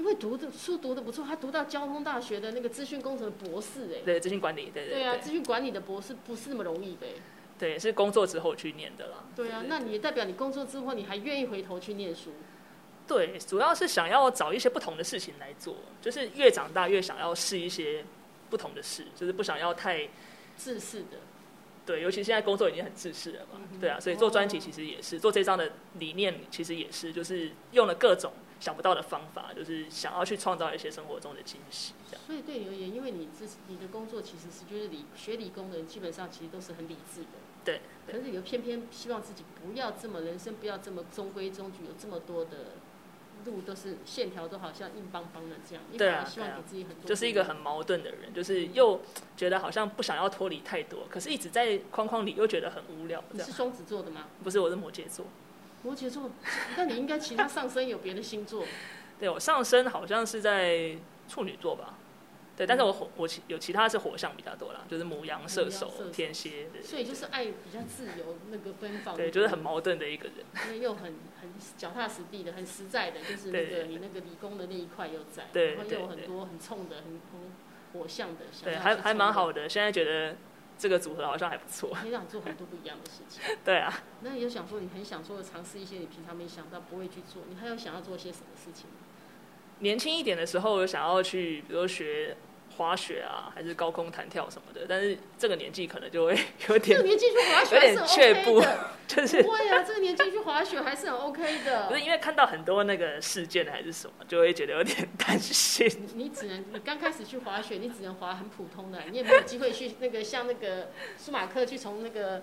因为读的书读的不错，他读到交通大学的那个资讯工程的博士，哎，对，资讯管理，对对。对啊，资讯管理的博士不是那么容易的。对，是工作之后去念的啦。对啊，那你也代表你工作之后你还愿意回头去念书？对，主要是想要找一些不同的事情来做，就是越长大越想要试一些不同的事，就是不想要太自私的。对，尤其现在工作已经很自私了嘛，嗯、对啊，所以做专辑其实也是、哦、做这张的理念，其实也是就是用了各种想不到的方法，就是想要去创造一些生活中的惊喜。这样。所以对你而言，因为你自你的工作其实是就是理学理工的人，基本上其实都是很理智的。对。对，可是你又偏偏希望自己不要这么人生，不要这么中规中矩，有这么多的。路都是线条都好像硬邦邦的这样，对啊，希望给自己很多，就是一个很矛盾的人，就是又觉得好像不想要脱离太多，可是一直在框框里又觉得很无聊。你是双子座的吗？不是，我是摩羯座。摩羯座，那你应该其他上升有别的星座。对，我上升好像是在处女座吧。对，但是我火我其有其他是火象比较多啦，就是母羊、射手、天蝎。所以就是爱比较自由，那个奔放。对，就是很矛盾的一个人。因为又很很脚踏实地的，很实在的，就是那个你那个理工的那一块又在，对，然后又有很多很冲的、很很火象的。对，还还蛮好的。现在觉得这个组合好像还不错。你想做很多不一样的事情。对啊。那你有想说，你很想说尝试一些你平常没想到不会去做，你还有想要做些什么事情？年轻一点的时候，有想要去，比如说学。滑雪啊，还是高空弹跳什么的，但是这个年纪可能就会 有点，这个年纪去滑雪有点却步，就是不会啊，这个年纪去滑雪还是很 OK 的。不是因为看到很多那个事件还是什么，就会觉得有点担心。你，你只能，你刚开始去滑雪，你只能滑很普通的，你也没有机会去那个像那个舒马克去从那个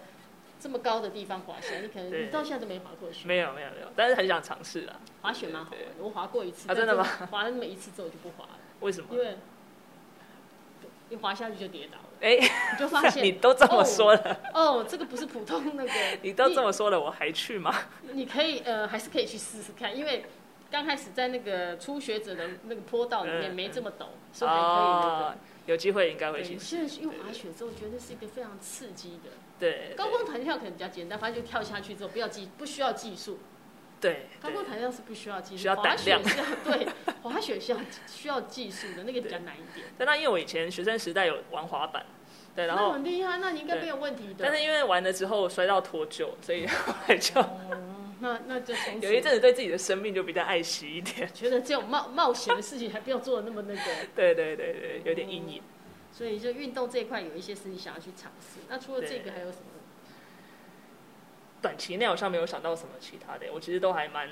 这么高的地方滑下来，你可能你到现在都没滑过雪。没有没有没有，但是很想尝试啊。滑雪蛮好玩的，我滑过一次。啊，真的吗？滑了那么一次之后就不滑了。为什么？因为。一滑下去就跌倒了，哎、欸，你就发现 你都这么说了，哦，哦，这个不是普通那个，你都这么说了，我还去吗？你可以呃，还是可以去试试看，因为刚开始在那个初学者的那个坡道里面没这么陡，嗯、所以还可以那个，哦、有机会应该会去。现在因为滑雪之后，我觉得是一个非常刺激的，对，高空弹跳可能比较简单，反正就跳下去之后不要技不需要技术。对，高空弹跳是不需要技术，需要胆量。对，滑雪需要需要技术的，那个比较难一点。但那因为我以前学生时代有玩滑板，对，然后很厉害，那你应该没有问题的。但是因为玩了之后摔到脱臼，所以 后来就、嗯、那那就从 有一阵子对自己的生命就比较爱惜一点，觉得这种冒冒险的事情还不要做的那么那个。对对对对，有点阴影。所以就运动这一块有一些事情想要去尝试。那除了这个还有什么？短期内好像没有想到什么其他的，我其实都还蛮。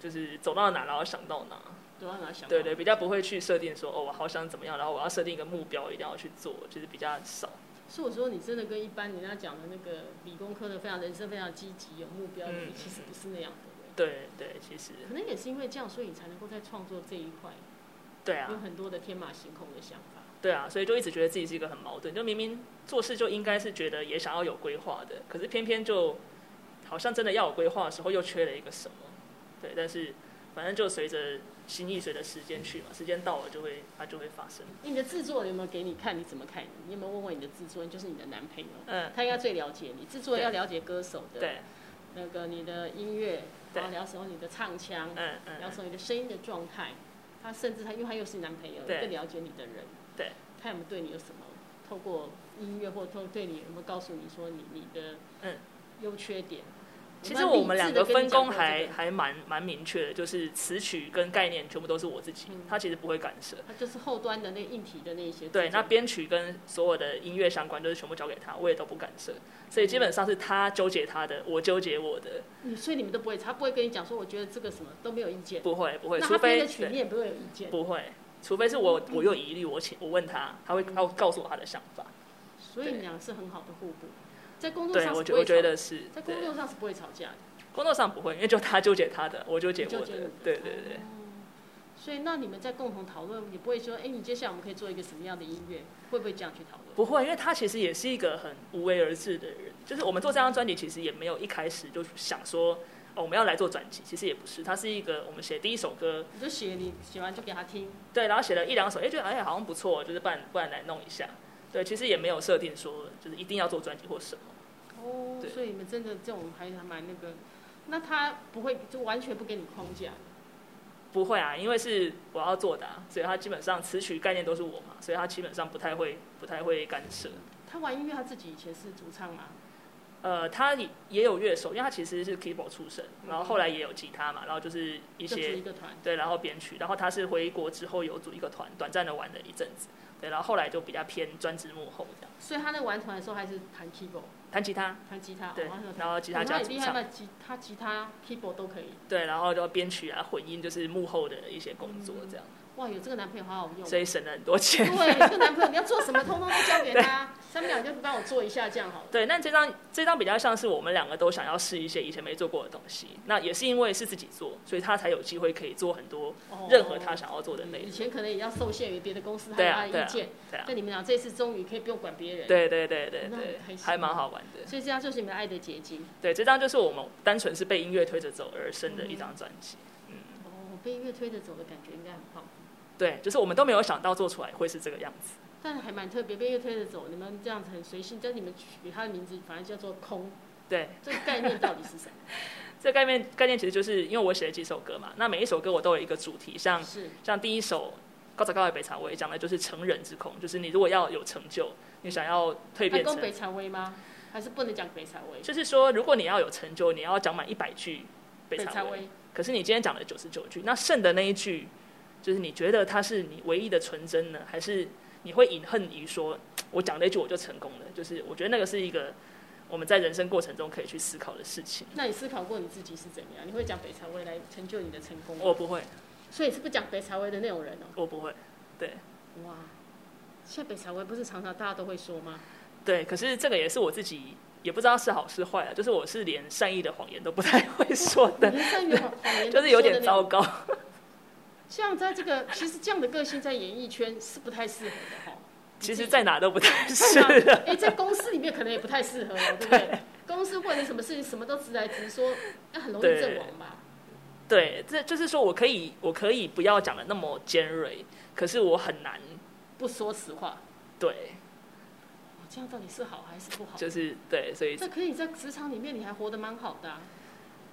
就是走到哪，然后想到哪，走到哪想到哪。对对，比较不会去设定说，哦，我好想怎么样，然后我要设定一个目标，一定要去做，就是比较少。所以我说，你真的跟一般人家讲的那个理工科的非常人生非常积极有目标的，嗯、其实不是那样的。对对，其实。可能也是因为这样，所以你才能够在创作这一块，对啊，有很多的天马行空的想法。对啊，所以就一直觉得自己是一个很矛盾，就明明做事就应该是觉得也想要有规划的，可是偏偏就好像真的要有规划的时候，又缺了一个什么。对，但是。反正就随着心意，随着时间去嘛，时间到了就会，它就会发生。你的制作有没有给你看？你怎么看？你有没有问问你的制作人，就是你的男朋友？嗯，他应该最了解你。制作人要了解歌手的，对，那个你的音乐，然后了解你的唱腔，嗯嗯，聊什么你的声音的状态。他甚至他，因为他又是你男朋友，更了解你的人。对，他有没有对你有什么？透过音乐或透对你有没有告诉你说你你的嗯优缺点？其实我们两个分工还还蛮蛮明确的，就是词曲跟概念全部都是我自己，他其实不会干涉。他就是后端的那硬体的那些。对，那编曲跟所有的音乐相关都是全部交给他，我也都不干涉。所以基本上是他纠结他的，我纠结我的。嗯，所以你们都不会，他不会跟你讲说，我觉得这个什么都没有意见。不会不会，除非曲你也不会有意见。不会，除非是我我有疑虑，我请我问他，他会他会告诉我他的想法。所以你俩是很好的互补，在工作上对，我我觉得是在工作上是不会吵架的。工作上不会，因为就他纠结他的，我纠结我的，对对对。嗯，所以那你们在共同讨论，也不会说，哎，你接下来我们可以做一个什么样的音乐？会不会这样去讨论？不会，因为他其实也是一个很无为而治的人。就是我们做这张专辑，其实也没有一开始就想说，哦，我们要来做专辑，其实也不是。他是一个，我们写第一首歌，你就写，你写完就给他听。对，然后写了一两首，哎，觉得哎好像不错，就是不然不然来弄一下。对，其实也没有设定说，就是一定要做专辑或什么。哦，所以你们真的这种还还蛮那个。那他不会就完全不给你框架？不会啊，因为是我要做的，啊，所以他基本上词曲概念都是我嘛，所以他基本上不太会不太会干涉。他玩音乐，他自己以前是主唱吗？呃，他也有乐手，因为他其实是 keyboard 出身，然后后来也有吉他嘛，然后就是一些对，然后编曲，然后他是回国之后有组一个团，短暂的玩了一阵子，对，然后后来就比较偏专职幕后这样。所以他在玩团的时候还是弹 keyboard，弹吉他，弹吉他，对，哦、然后吉他加主唱，吉他吉他 keyboard 都可以。对，然后就编曲啊、混音，就是幕后的一些工作这样。嗯哇，有这个男朋友好好用，所以省了很多钱。对，这个男朋友你要做什么，通通都交给他，三秒就帮我做一下，这样好了。对，那这张这张比较像是我们两个都想要试一些以前没做过的东西。那也是因为是自己做，所以他才有机会可以做很多任何他想要做的内容。以前可能也要受限于别的公司，他有他的意见。对啊。但你们俩这次终于可以不用管别人。对对对对对，还蛮好玩的。所以这张就是你们爱的结晶。对，这张就是我们单纯是被音乐推着走而生的一张专辑。嗯。哦，被音乐推着走的感觉应该很棒。对，就是我们都没有想到做出来会是这个样子，但还蛮特别，被乐推着走。你们这样子很随性，但你们取它的名字，反正叫做空。对，这个概念到底是什么？这个概念概念其实就是因为我写了几首歌嘛，那每一首歌我都有一个主题，像是像第一首《高早高的北茶威》讲的就是成人之空，就是你如果要有成就，你想要蜕变成北茶威吗？还是不能讲北茶威？就是说，如果你要有成就，你要讲满一百句北茶威，北茶威，可是你今天讲了九十九句，那剩的那一句。就是你觉得它是你唯一的纯真呢，还是你会隐恨于说，我讲那句我就成功了？就是我觉得那个是一个我们在人生过程中可以去思考的事情。那你思考过你自己是怎样？你会讲北朝威来成就你的成功吗？我不会。所以你是不讲北朝威的那种人哦？我不会。对。哇，现在北朝威不是常常大家都会说吗？对，可是这个也是我自己也不知道是好是坏啊。就是我是连善意的谎言都不太会说的，善意的谎言就是有点糟糕。像在这个，其实这样的个性在演艺圈是不太适合的哈。其实，在哪都不太适合。哎，在公司里面可能也不太适合，对不对？公司问你什么事情，什么都直来直说，那很容易阵亡吧？对，这就是说我可以，我可以不要讲的那么尖锐，可是我很难不说实话。对。这样到底是好还是不好？就是对，所以这可以在职场里面你还活得蛮好的。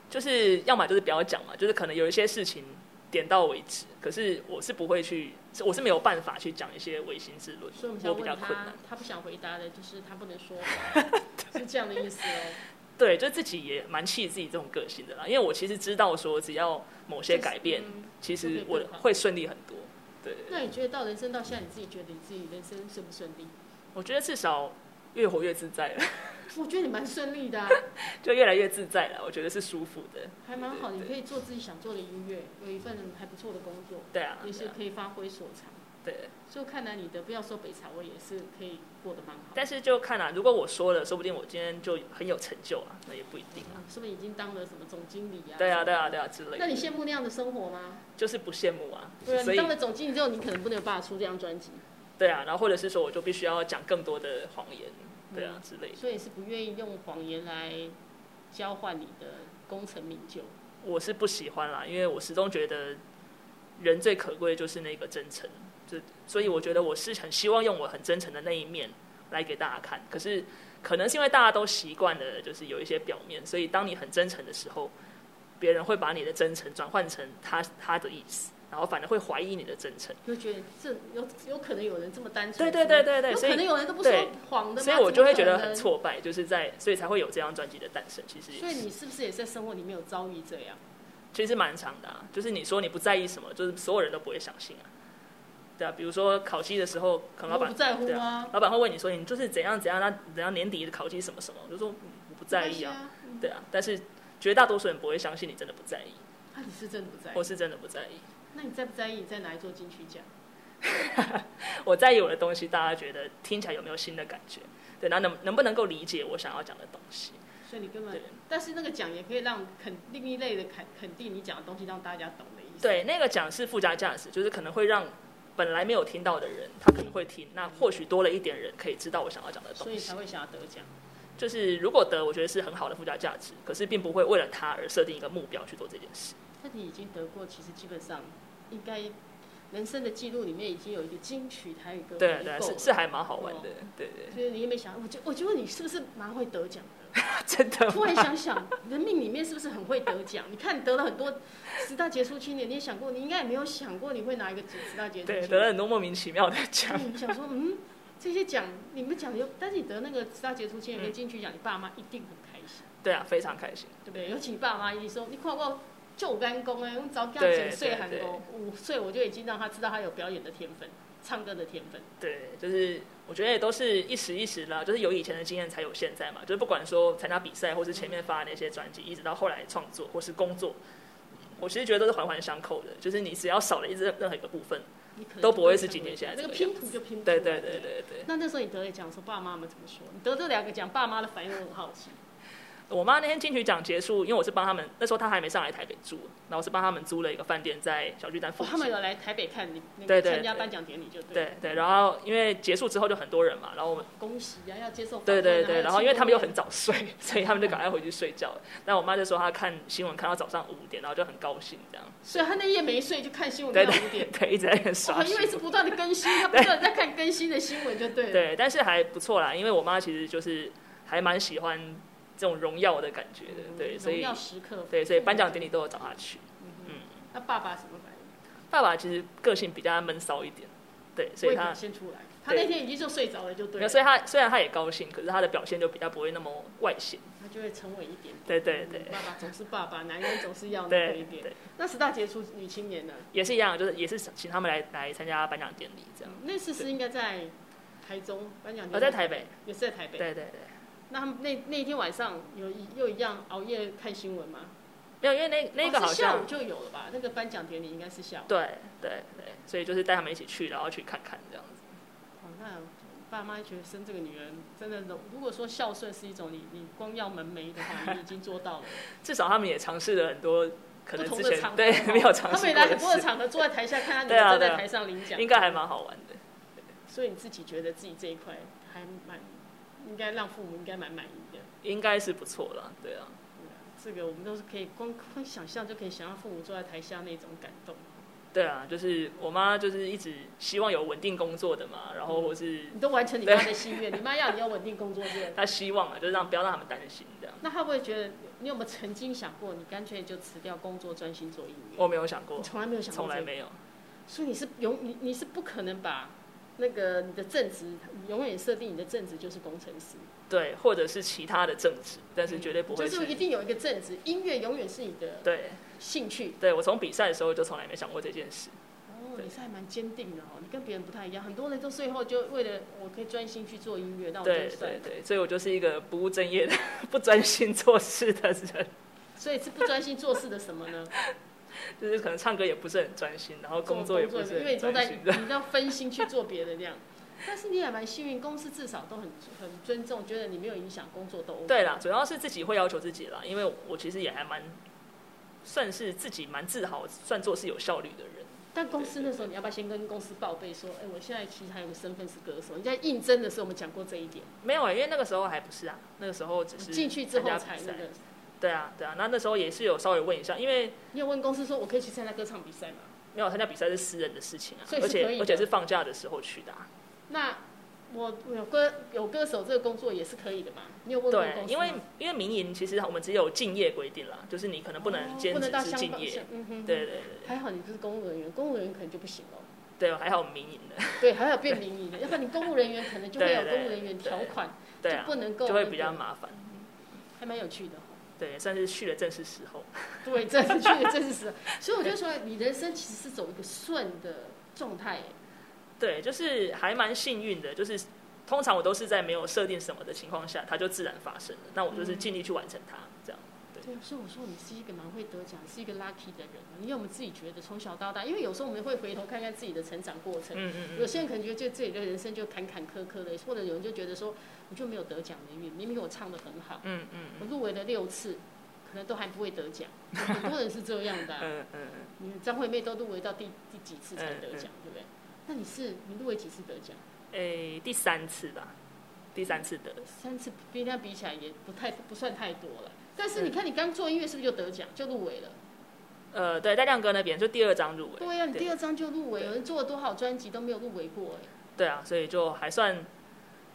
就是要么就是不要讲嘛，就是可能有一些事情。点到为止，可是我是不会去，我是没有办法去讲一些违心之论，所以我，比较困难。他不想回答的，就是他不能说，是这样的意思哦。对，就自己也蛮气自己这种个性的啦，因为我其实知道说，只要某些改变，嗯、其实我会顺利很多。对。那你觉得到人生到现在，你自己觉得你自己人生顺不顺利？我觉得至少越活越自在了。我觉得你蛮顺利的，啊，就越来越自在了。我觉得是舒服的，还蛮好。你可以做自己想做的音乐，有一份还不错的工作，对啊，也是可以发挥所长。对，就看来你的不要说北茶威，我也是可以过得蛮好。但是就看啊，如果我说了，说不定我今天就很有成就啊，那也不一定啊。是不是已经当了什么总经理啊？对啊，对啊，对啊之类的。那你羡慕那样的生活吗？就是不羡慕啊。对啊，你当了总经理之后，你可能不能有办法出这张专辑。对啊，然后或者是说，我就必须要讲更多的谎言。对啊，之类的。所以是不愿意用谎言来交换你的功成名就。我是不喜欢啦，因为我始终觉得人最可贵的就是那个真诚，就所以我觉得我是很希望用我很真诚的那一面来给大家看。可是可能是因为大家都习惯了，就是有一些表面，所以当你很真诚的时候，别人会把你的真诚转换成他他的意思。然后反而会怀疑你的真诚，就觉得这有有可能有人这么单纯，对对对对对，可能有人都不说谎的，所以我就会觉得很挫败，就是在所以才会有这张专辑的诞生。其实，所以你是不是也在生活里面有遭遇这样？其实蛮长的啊，就是你说你不在意什么，就是所有人都不会相信啊。对啊，比如说考绩的时候，可能老板不在乎啊，老板会问你说你就是怎样怎样，那怎样年底的考绩什么什么，我就说我不在意啊，对啊，但是绝大多数人不会相信你真的不在意。那你是真的不在意？我是真的不在意。那你在不在意你在哪一座金曲奖？我在意我的东西，大家觉得听起来有没有新的感觉？对，那能能不能够理解我想要讲的东西？所以你根本，但是那个奖也可以让肯另一类的肯肯定你讲的东西，让大家懂的意思。对，那个奖是附加价值，就是可能会让本来没有听到的人，他可能会听。那或许多了一点人可以知道我想要讲的东西，所以才会想要得奖。就是如果得，我觉得是很好的附加价值，可是并不会为了他而设定一个目标去做这件事。那你已经得过，其实基本上。应该人生的记录里面已经有一个金曲台语歌，对对，是是还蛮好玩的，对对。所以你也没想，我就我就问你，是不是蛮会得奖的？真的。突然想想，人命里面是不是很会得奖？你看你得了很多十大杰出青年，你也想过，你应该也没有想过你会拿一个十大杰出青年。对，得了很多莫名其妙的奖。你想说，嗯，这些奖你们奖有，但是你得那个十大杰出青年跟金曲奖，你爸妈一定很开心。对啊，非常开心，对不对？尤其你爸妈一定说，你看我就干工哎，我早给他九岁韩工，五岁我就已经让他知道他有表演的天分，唱歌的天分。对，就是我觉得也都是一时一时啦，就是有以前的经验才有现在嘛。就是不管说参加比赛，或是前面发的那些专辑，一直到后来创作或是工作，我其实觉得都是环环相扣的。就是你只要少了一任任何一个部分，都不会是今天现在这个拼图就拼图。对对对对对。那那时候你得了奖，说爸爸妈妈怎么说？你得这两个奖，爸妈的反应我很好奇。我妈那天金曲奖结束，因为我是帮他们，那时候她还没上来台北住，然后我是帮他们租了一个饭店在小巨蛋附近。哦，他们有来台北看你那个参加颁奖典礼就对。对对，然后因为结束之后就很多人嘛，然后我们恭喜啊，要接受。对对对，然后因为他们又很早睡，所以他们就赶快回去睡觉。但我妈就说她看新闻看到早上五点，然后就很高兴这样。所以她那夜没睡就看新闻看到五点，对，一直在那刷。因为是不断的更新，她不断在看更新的新闻就对了。对，但是还不错啦，因为我妈其实就是还蛮喜欢。这种荣耀的感觉的，对，所以对，所以颁奖典礼都有找他去。嗯，那爸爸什么反应？爸爸其实个性比较闷骚一点，对，所以他先出来。他那天已经就睡着了，就对。所以他虽然他也高兴，可是他的表现就比较不会那么外显。他就会沉稳一点。对对对。爸爸总是爸爸，男人总是要那一点。那十大杰出女青年呢？也是一样，就是也是请他们来来参加颁奖典礼这样。那次是应该在台中颁奖典礼。我在台北。也是在台北。对对对。那他们那那天晚上有又一样熬夜看新闻吗？没有，因为那那个好像下午就有了吧。那个颁奖典礼应该是下午。对对对，所以就是带他们一起去，然后去看看这样子。哦，那爸妈觉得生这个女人真的，如果说孝顺是一种你你光要门楣的话，你已经做到了。至少他们也尝试了很多可能之前对没有尝试。他们也来很多的场合，坐在台下看他女儿站在台上领奖，应该还蛮好玩的。所以你自己觉得自己这一块还蛮。应该让父母应该蛮满意的，应该是不错了，对啊。这个我们都是可以光光想象就可以想象父母坐在台下那种感动。对啊，就是我妈就是一直希望有稳定工作的嘛，然后或是你都完成你妈的心愿，你妈要你要稳定工作这样。她希望啊，就是让不要让他们担心这样。那她会不会觉得你有没有曾经想过，你干脆就辞掉工作，专心做音乐？我没有想过，从来没有想过，从来没有。所以你是永你你是不可能把。那个你的正职永远设定你的正职就是工程师，对，或者是其他的正职，但是绝对不会是。就是一定有一个正职，音乐永远是你的对兴趣。对，我从比赛的时候就从来没想过这件事。哦，你是还蛮坚定的哦，你跟别人不太一样。很多人都最后就为了我可以专心去做音乐，那我就算了。对对对，所以我就是一个不务正业的、不专心做事的人。所以是不专心做事的什么呢？就是可能唱歌也不是很专心，然后工作也不是很专心，因为你都在，你要分心去做别的这样。但是你也蛮幸运，公司至少都很很尊重，觉得你没有影响工作都 OK。对啦，主要是自己会要求自己啦，因为我其实也还蛮算是自己蛮自豪，算做是有效率的人。但公司那时候你要不要先跟公司报备说，哎，我现在其实还有个身份是歌手？你在应征的时候我们讲过这一点。没有啊、欸，因为那个时候还不是啊，那个时候只是进去之后才那个。对啊，对啊，那那时候也是有稍微问一下，因为你有问公司说，我可以去参加歌唱比赛吗？没有，参加比赛是私人的事情啊，而且而且是放假的时候去的。那我有歌有歌手这个工作也是可以的嘛？你有问过公司？对，因为因为民营其实我们只有敬业规定啦，就是你可能不能兼职是敬业。嗯哼，对对对。还好你不是公务人员，公务人员可能就不行了。对，还好民营的。对，还好变民营的，要不然你公务人员可能就会有公务人员条款，就不能够，就会比较麻烦。还蛮有趣的。对，算是去了正式时候。对，正是去了正式时候。所以我就说，你人生其实是走一个顺的状态。对，就是还蛮幸运的，就是通常我都是在没有设定什么的情况下，它就自然发生了。那我就是尽力去完成它。对，所以我说你是一个蛮会得奖，是一个 lucky 的人。你有没有自己觉得从小到大？因为有时候我们会回头看看自己的成长过程。嗯嗯嗯。有些人可能觉得就自己的人生就坎坎坷坷的，或者有人就觉得说。我就没有得奖的运，明明我唱的很好，嗯嗯，我入围了六次，可能都还不会得奖，很多人是这样的，嗯嗯嗯，你张惠妹都入围到第第几次才得奖，对不对？那你是你入围几次得奖？诶，第三次吧，第三次得，三次跟他比起来也不太不算太多了。但是你看你刚做音乐是不是就得奖就入围了？呃，对，在亮哥那边就第二张入围。对呀，你第二张就入围，有人做了多少专辑都没有入围过哎。对啊，所以就还算。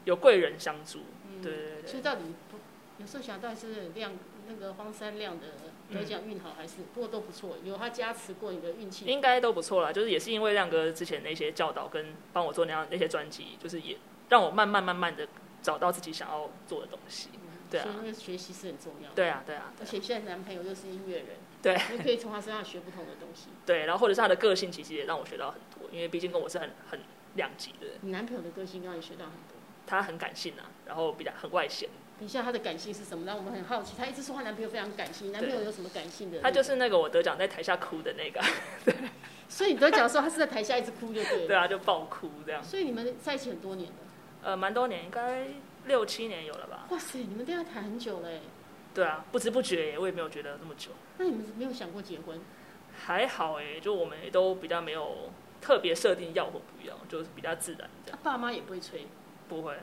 有贵人相助，嗯、对对对。所以到底不，有时候想到底是亮那个荒山亮的得奖运好，还是、嗯、不过都不错，有他加持过你的运气。应该都不错啦，就是也是因为亮哥之前那些教导跟帮我做那样那些专辑，就是也让我慢慢慢慢的找到自己想要做的东西。对啊，所以那个学习是很重要的。对啊，对啊。而且现在男朋友又是音乐人，对，你可以从他身上学不同的东西。对，然后或者是他的个性，其实也让我学到很多，因为毕竟跟我是很很两极的。你男朋友的个性让你学到很多。他很感性啊，然后比较很外显。等一下，他的感性是什么？让我们很好奇。他一直说他男朋友非常感性，男朋友有什么感性的？他就是那个我得奖在台下哭的那个。对。所以你得奖的时候，他是在台下一直哭就对了。对啊，就爆哭这样。所以你们在一起很多年了。呃，蛮多年，应该。六七年有了吧？哇塞，你们都要谈很久嘞。对啊，不知不觉，我也没有觉得那么久。那你们没有想过结婚？还好哎，就我们也都比较没有特别设定要或不要，就是比较自然这样。啊、爸妈也不会催？不会，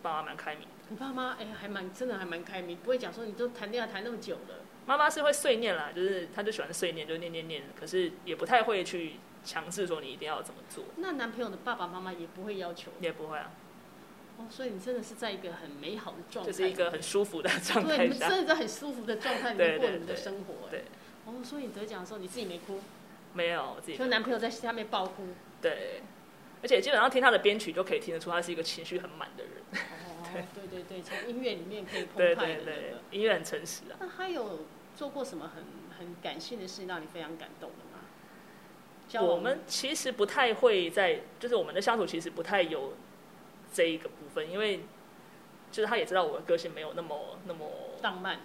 爸妈蛮开明。你爸妈哎，还蛮真的还蛮开明，不会讲说你都谈恋爱谈那么久了。妈妈是会碎念啦，就是她就喜欢碎念，就念念念，可是也不太会去强制说你一定要怎么做。那男朋友的爸爸妈妈也不会要求？也不会啊。哦，所以你真的是在一个很美好的状态，就是一个很舒服的状态。对，你们真的在很舒服的状态里面过你们的生活。对。哦，所以你得奖的时候你自己没哭？没有，我自己。就男朋友在下面爆哭。对，而且基本上听他的编曲就可以听得出他是一个情绪很满的人。哦，对对对，从音乐里面可以澎湃的、那个。对对对，音乐很诚实啊。那他有做过什么很很感性的事让你非常感动的吗？我们其实不太会在，就是我们的相处其实不太有这一个部分，因为。就是他也知道我的个性没有那么那么浪漫，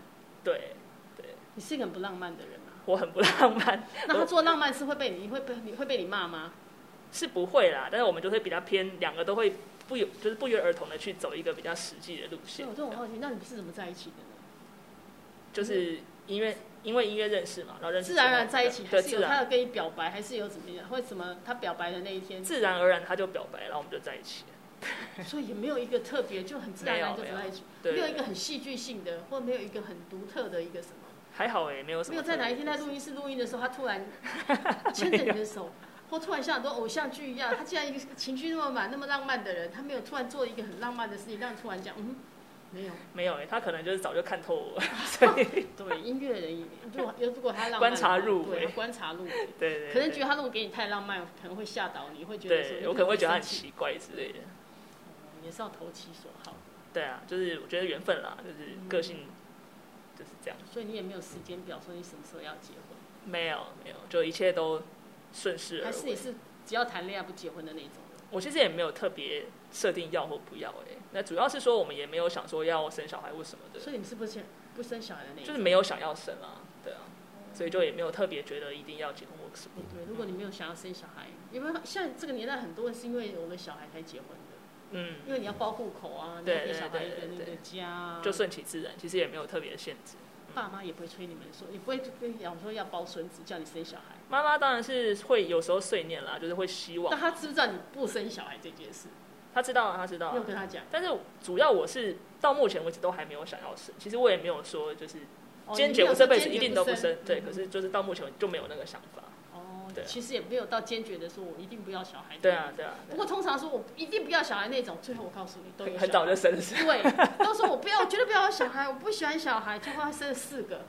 对对。你是一个很不浪漫的人啊？我很不浪漫。那他做浪漫是会被你会被你会被你骂吗？是不会啦，但是我们就会比较偏，两个都会不有就是不约而同的去走一个比较实际的路线。我就很好奇，那你们是怎么在一起的呢？就是因为因为音乐认识嘛，然后认识自然而然在一起，还是有他要跟你表白，还是有怎么样？为什么他表白的那一天？自然而然他就表白，然后我们就在一起。所以也没有一个特别，就很自然而然就在一起，没有一个很戏剧性的，或没有一个很独特的一个什么。还好哎，没有什么。没有在哪一天在录音室录音的时候，他突然牵着你的手，或突然像很多偶像剧一样，他既然一个情绪那么满、那么浪漫的人，他没有突然做一个很浪漫的事情，让你突然讲，嗯，没有，没有哎，他可能就是早就看透我。对，音乐人如果如果他浪漫，观察入微，观察入微，对对，可能觉得他如果给你太浪漫，可能会吓倒你，会觉得对，我可能会觉得他很奇怪之类的。也是要投其所好。对啊，就是我觉得缘分啦，就是个性就是这样。嗯、所以你也没有时间表，说你什么时候要结婚？没有，没有，就一切都顺势而为。还是你是只要谈恋爱不结婚的那种？我其实也没有特别设定要或不要哎、欸，那主要是说我们也没有想说要生小孩或什么的。所以你是不是不生小孩的那种？就是没有想要生啊，对啊，所以就也没有特别觉得一定要结婚或什么。对，如果你没有想要生小孩，因为像这个年代很多人是因为有了小孩才结婚的。嗯，因为你要包户口啊，对给小孩一个那个家，啊，就顺其自然，其实也没有特别的限制。爸妈也不会催你们说，也不会跟你讲说要包孙子，叫你生小孩。妈妈当然是会有时候碎念啦，就是会希望。那他知不知道你不生小孩这件事？他知道啊，他知道啊。没有跟他讲。但是主要我是到目前为止都还没有想要生，其实我也没有说就是坚决我这辈子一定都不生，对，可是就是到目前就没有那个想法。对其实也没有到坚决的说，我一定不要小孩。对啊，对啊。不过通常说我一定不要小孩那种，最后我告诉你，都很早就生了。对，都说我不要，我绝对不要小孩，我不喜欢小孩，最后他生了四个，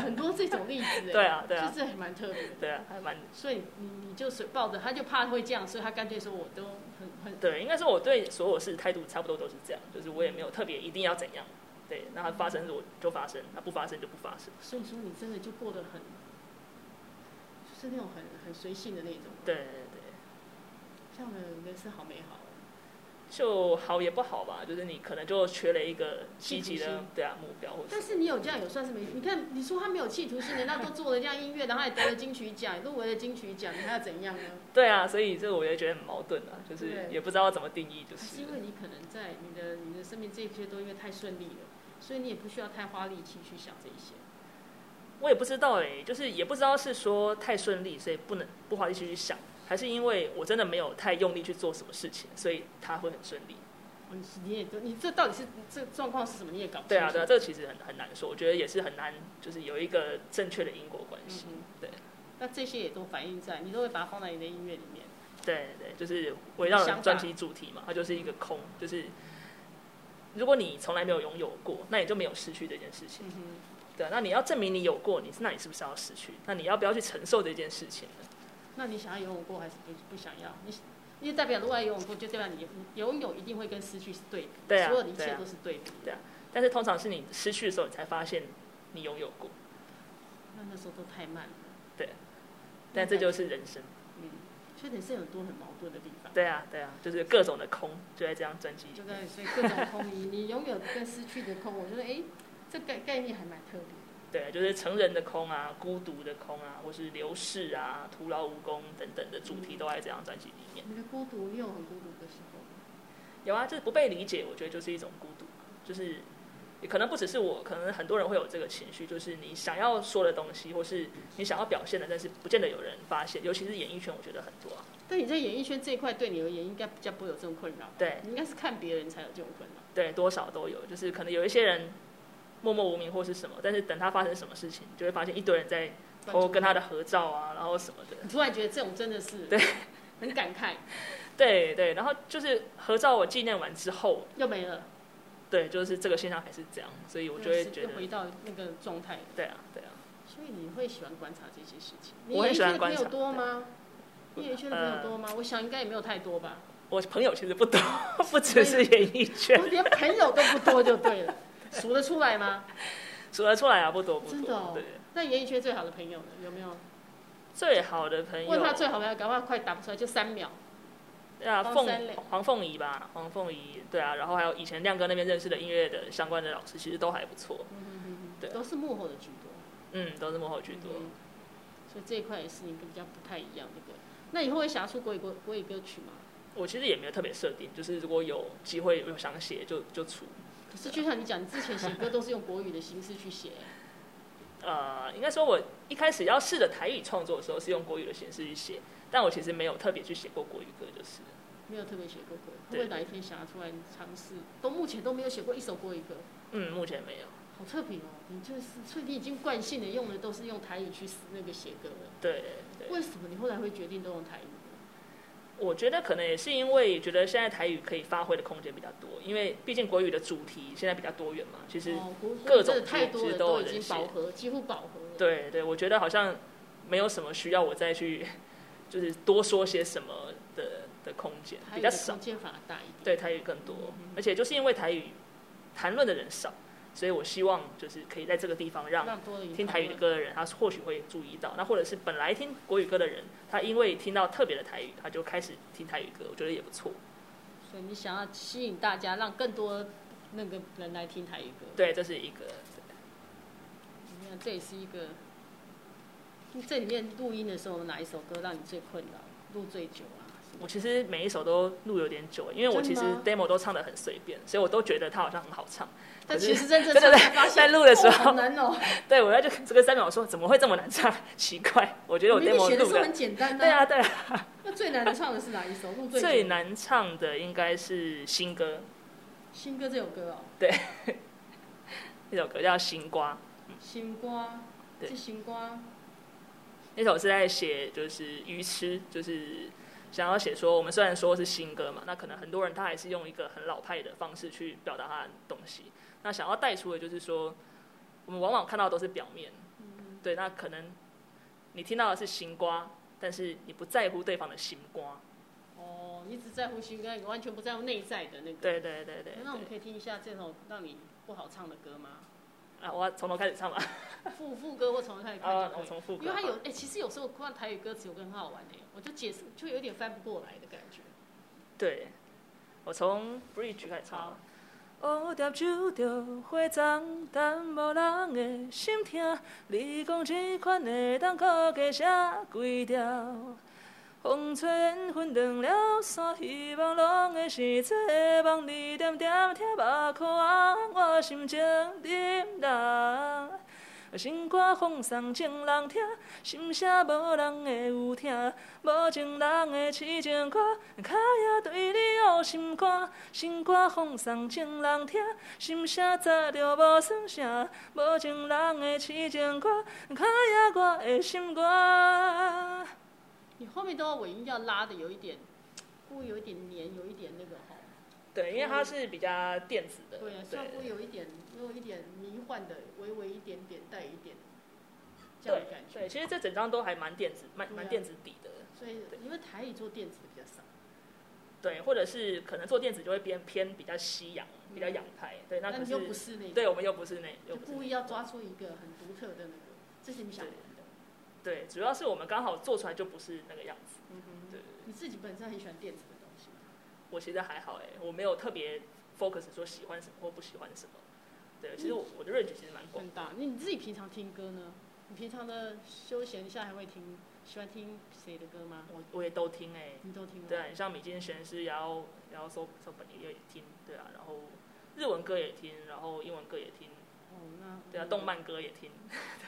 很多这种例子。对啊，对啊。就是还蛮特别。对啊，还蛮。所以你你就是抱着，他就怕会这样，所以他干脆说我都很很。对，应该说我对所有事态度差不多都是这样，就是我也没有特别一定要怎样。对，那它发生我就发生，那不发生就不发生。所以说你真的就过得很。是那种很很随性的那种。对对对，这样的人生好美好。就好也不好吧，就是你可能就缺了一个积极的对啊目标或者。但是你有这样有算是没？你看你说他没有企图心人家都做了这样音乐，然后也得了金曲奖，入围了金曲奖，你还要怎样呢？对啊，所以这个我也觉得很矛盾啊，就是也不知道怎么定义，就是。是因为你可能在你的你的生命这些都因为太顺利了，所以你也不需要太花力气去想这一些。我也不知道哎、欸，就是也不知道是说太顺利，所以不能不花力气去想，还是因为我真的没有太用力去做什么事情，所以他会很顺利。你你也你这到底是这状况是什么？你也搞不清楚。对啊对啊，这个其实很很难说，我觉得也是很难，就是有一个正确的因果关系。嗯、对。那这些也都反映在你都会把它放在你的音乐里面。对对，就是围绕专辑主题嘛，它就是一个空，就是如果你从来没有拥有过，那也就没有失去这件事情。嗯对，那你要证明你有过，你那你是不是要失去？那你要不要去承受这件事情呢？那你想要游泳过还是不不想要？你因为代表如果游泳过，就代表你游泳一定会跟失去是对比，对啊，所有的一切都是对比。对啊，但是通常是你失去的时候，你才发现你拥有过。那那时候都太慢了。对，但这就是人生。嗯，所以人生有很多很矛盾的地方。对啊，对啊，就是各种的空，就在这张专辑里。就在所以各种空，你你拥有跟失去的空，我觉得哎，这概概念还蛮特别。对，就是成人的空啊，孤独的空啊，或是流逝啊，徒劳无功等等的主题都在这张专辑里面。你的孤独，你有很孤独的时候？有啊，就是不被理解，我觉得就是一种孤独。就是也可能不只是我，可能很多人会有这个情绪，就是你想要说的东西，或是你想要表现的，但是不见得有人发现。尤其是演艺圈，我觉得很多啊。但你在演艺圈这一块，对你而言，应该比较不会有这种困扰。对，你应该是看别人才有这种困扰。对，多少都有，就是可能有一些人。默默无名或是什么，但是等他发生什么事情，就会发现一堆人在偷跟他的合照啊，然后什么的。你突然觉得这种真的是对，很感慨。对对，然后就是合照我纪念完之后又没了。对，就是这个现象还是这样，所以我就会觉得回到那个状态。对啊，对啊。所以你会喜欢观察这些事情？我很喜欢观察。多吗？你演艺圈的朋友多吗？我想应该也没有太多吧。我朋友其实不多，不只是演艺圈，我连朋友都不多就对了。数得出来吗？数得出来啊，不多不多。真的哦。对。那演艺圈最好的朋友呢？有没有？最好的朋友。问他最好的朋友，赶快快答不出来，就三秒。对啊，凤黄凤仪吧，黄凤仪。对啊，然后还有以前亮哥那边认识的音乐的相关的老师，其实都还不错。嗯嗯嗯。对。都是幕后的居多。嗯，都是幕后居多。所以这一块也是一个比较不太一样的歌。那以后会想要出国语歌国语歌曲吗？我其实也没有特别设定，就是如果有机会有想写就就出。可是就像你讲，你之前写歌都是用国语的形式去写。呃，应该说，我一开始要试着台语创作的时候是用国语的形式去写，但我其实没有特别去写过国语歌，就是。没有特别写过国语，会不会哪一天想要出来尝试？都目前都没有写过一首国语歌。嗯，目前没有。好特别哦，你就是，所以你已经惯性的用的都是用台语去那个写歌了。对对。为什么你后来会决定都用台语？我觉得可能也是因为觉得现在台语可以发挥的空间比较多，因为毕竟国语的主题现在比较多元嘛，其实各种主题都已经饱和，几乎饱和。对对，我觉得好像没有什么需要我再去，就是多说些什么的的空间比较少。空间反而大一点。对，台语更多，而且就是因为台语谈论的人少。所以我希望就是可以在这个地方让听台语的歌的人，他或许会注意到；那或者是本来听国语歌的人，他因为听到特别的台语，他就开始听台语歌，我觉得也不错。所以你想要吸引大家，让更多那个人来听台语歌。对，这是一个。你看，这也是一个。这里面录音的时候，哪一首歌让你最困扰，录最久啊？我其实每一首都录有点久，因为我其实 demo 都唱的很随便，所以我都觉得它好像很好唱。但其实真正 真的在在录的时候，哦难哦、对，我在就这个三秒，我说怎么会这么难唱？奇怪，我觉得我 demo 录的，的很简单、啊。对啊，对啊。那最难唱的是哪一首？录最最难唱的应该是新歌。新歌这首歌哦。对。那首歌叫《新瓜》。新瓜。对。是新瓜。那首是在写，就是鱼吃，就是。想要写说，我们虽然说是新歌嘛，那可能很多人他还是用一个很老派的方式去表达他的东西。那想要带出的就是说，我们往往看到的都是表面，嗯、对。那可能你听到的是新瓜，但是你不在乎对方的新瓜。哦，你只在乎新歌，你完全不在乎内在的那个。对对对对。那我们可以听一下这首让你不好唱的歌吗？啊，我要从头开始唱吧。副副歌或从头开始唱。啊，我从副歌。因为它有，哎、欸，其实有时候看台语歌词有个很好玩的，我就解释，就有点翻不过来的感觉。对，我从 bridge 开始唱。乌蝶酒着花脏，但无人的心痛。你讲这款的当靠加写几条？风吹缘分断了线，希望拢会是做梦。你点点贴目眶，我心情沉重。心肝风送情人听，心声无人会有听。无情人的痴情歌，卡也对你有心肝。心肝风送情人听，心声早就无算啥。无情人的痴情歌，卡也我的心肝。你后面都要尾音要拉的有一点，故意有一点黏，有一点那个哈。对，因为它是比较电子的。对啊，稍微有一点，有一点迷幻的，微微一点点带一点这样的感觉。对，对，其实这整张都还蛮电子，蛮蛮电子底的。所以因为台语做电子的比较少。对，或者是可能做电子就会偏偏比较西洋，比较洋派。对，那可是，又不是那个，对，我们又不是那，就故意要抓出一个很独特的那个，这是你想的。对，主要是我们刚好做出来就不是那个样子。嗯哼，对。你自己本身很喜欢电子的东西吗？我其实还好哎，我没有特别 focus 说喜欢什么或不喜欢什么。对，其实我我的 range 其实蛮广大。那你自己平常听歌呢？你平常的休闲下还会听？喜欢听谁的歌吗？我我也都听哎、欸，你都听。对啊，你像米津玄师，然后然后搜搜本也也听，对啊，然后日文歌也听，然后英文歌也听。哦，那对啊，动漫歌也听。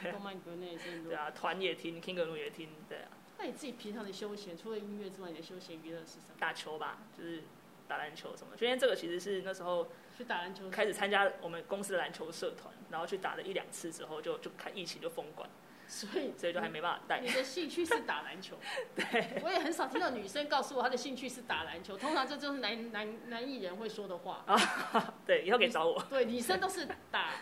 对动漫歌那也是。对啊，团也听，KING 也听，对啊。那你自己平常的休闲，除了音乐之外，你的休闲娱乐是什么？打球吧，就是打篮球什么。今天这个其实是那时候去打篮球，开始参加我们公司的篮球社团，然后去打了一两次之后就，就就看疫情就封馆。所以，所以就还没办法带。你的兴趣是打篮球，对。我也很少听到女生告诉我她的兴趣是打篮球，通常这就是男男男艺人会说的话。啊，对，以后可以找我。对，女生都是打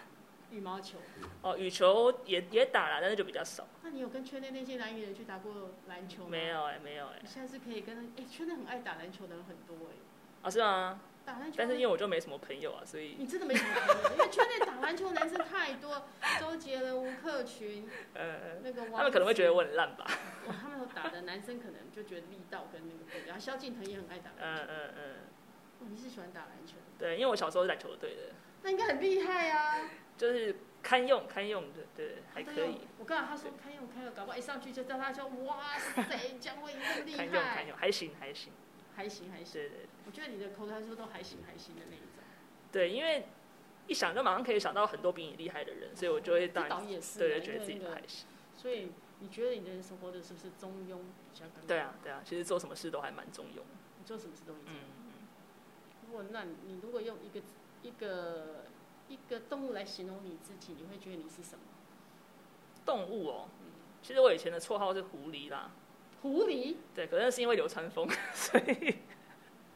羽毛球。哦，羽球也也打了，但是就比较少。那你有跟圈内那些男艺人去打过篮球吗？没有哎、欸，没有哎、欸。你下次可以跟哎、欸，圈内很爱打篮球的人很多哎、欸。啊，是吗？打篮球，但是因为我就没什么朋友啊，所以你真的没什么朋友，因为圈内打篮球男生太多，周杰伦、吴克群，呃，那个他们可能会觉得我很烂吧。哇，他们打的男生可能就觉得力道跟那个不一样，萧敬腾也很爱打篮球。嗯嗯嗯。你是喜欢打篮球？对，因为我小时候是篮球队的。那应该很厉害啊。就是堪用堪用的，对，还可以。我刚才他说堪用堪用，搞不好一上去就叫他说哇塞，江蕙怡很厉害。堪用堪用，还行还行。还行还行，对对，我觉得你的口头说都还行还行的那一种。对，因为一想就马上可以想到很多比你厉害的人，所以我就会当然，也是对，觉得自己都还行。所以你觉得你的人生活的是不是中庸比较？对啊对啊，其实做什么事都还蛮中庸。你做什么事都一样。嗯嗯。如果那你如果用一个一个一个动物来形容你自己，你会觉得你是什么？动物哦，其实我以前的绰号是狐狸啦。狐狸，对，可能是因为流川枫，所以。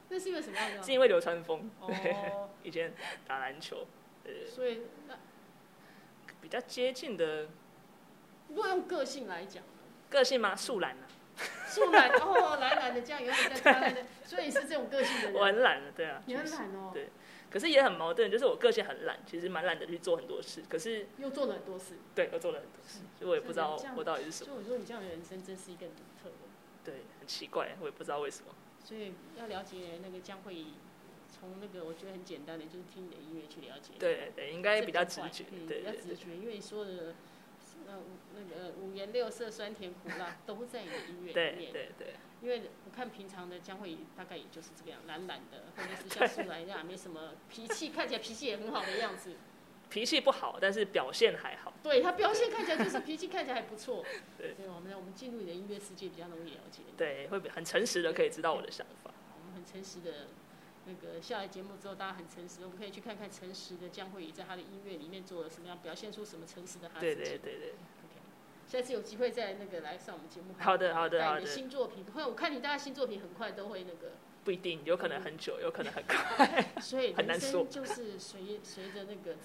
那是因为什么样的？是因为流川枫，对，哦、以前打篮球，对。所以那比较接近的。如果用个性来讲，个性吗？树懒啊。树懒，哦，懒懒的这样，有点在他的，所以是这种个性的人。我很懒的，对啊。你很懒哦。对。可是也很矛盾，就是我个性很懒，其实蛮懒得去做很多事，可是又做了很多事。对，又做了很多事，所以我也不知道我到底是什么。所以我说你这样的人生真是一个独特的。对，很奇怪，我也不知道为什么。所以要了解那个江蕙怡，从那个我觉得很简单的，就是听你的音乐去了解。对对，应该比较直觉，对，比较直觉，因为你说的，呃，那个五颜六色、酸甜苦辣都在你的音乐里面。对对对。因为我看平常的江蕙怡大概也就是这个样，懒懒的，或者是像树懒一样，没什么脾气，看起来脾气也很好的样子。脾气不好，但是表现还好。对，他表现看起来就是脾气看起来还不错。对，所以我们我们进入你的音乐世界比较容易了解。对，会很诚实的可以知道我的想法。我们很诚实的，那个下来节目之后，大家很诚实，我们可以去看看诚实的江蕙怡在他的音乐里面做了什么样，表现出什么诚实的他自己。对对对对。下次有机会再那个来上我们节目。好的好的好的。你的新作品，会我看你大概新作品很快都会那个。不一定，有可能很久，有可能很快。所以很难说就是随随着那个。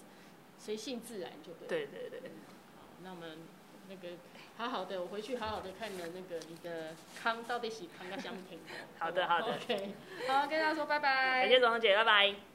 随性自然就对。对对对。好，那我们那个好好的，我回去好好的看你的那个你的康到底喜康个香品。好的好的。OK，好，跟大家说拜拜。感谢总姐，拜拜。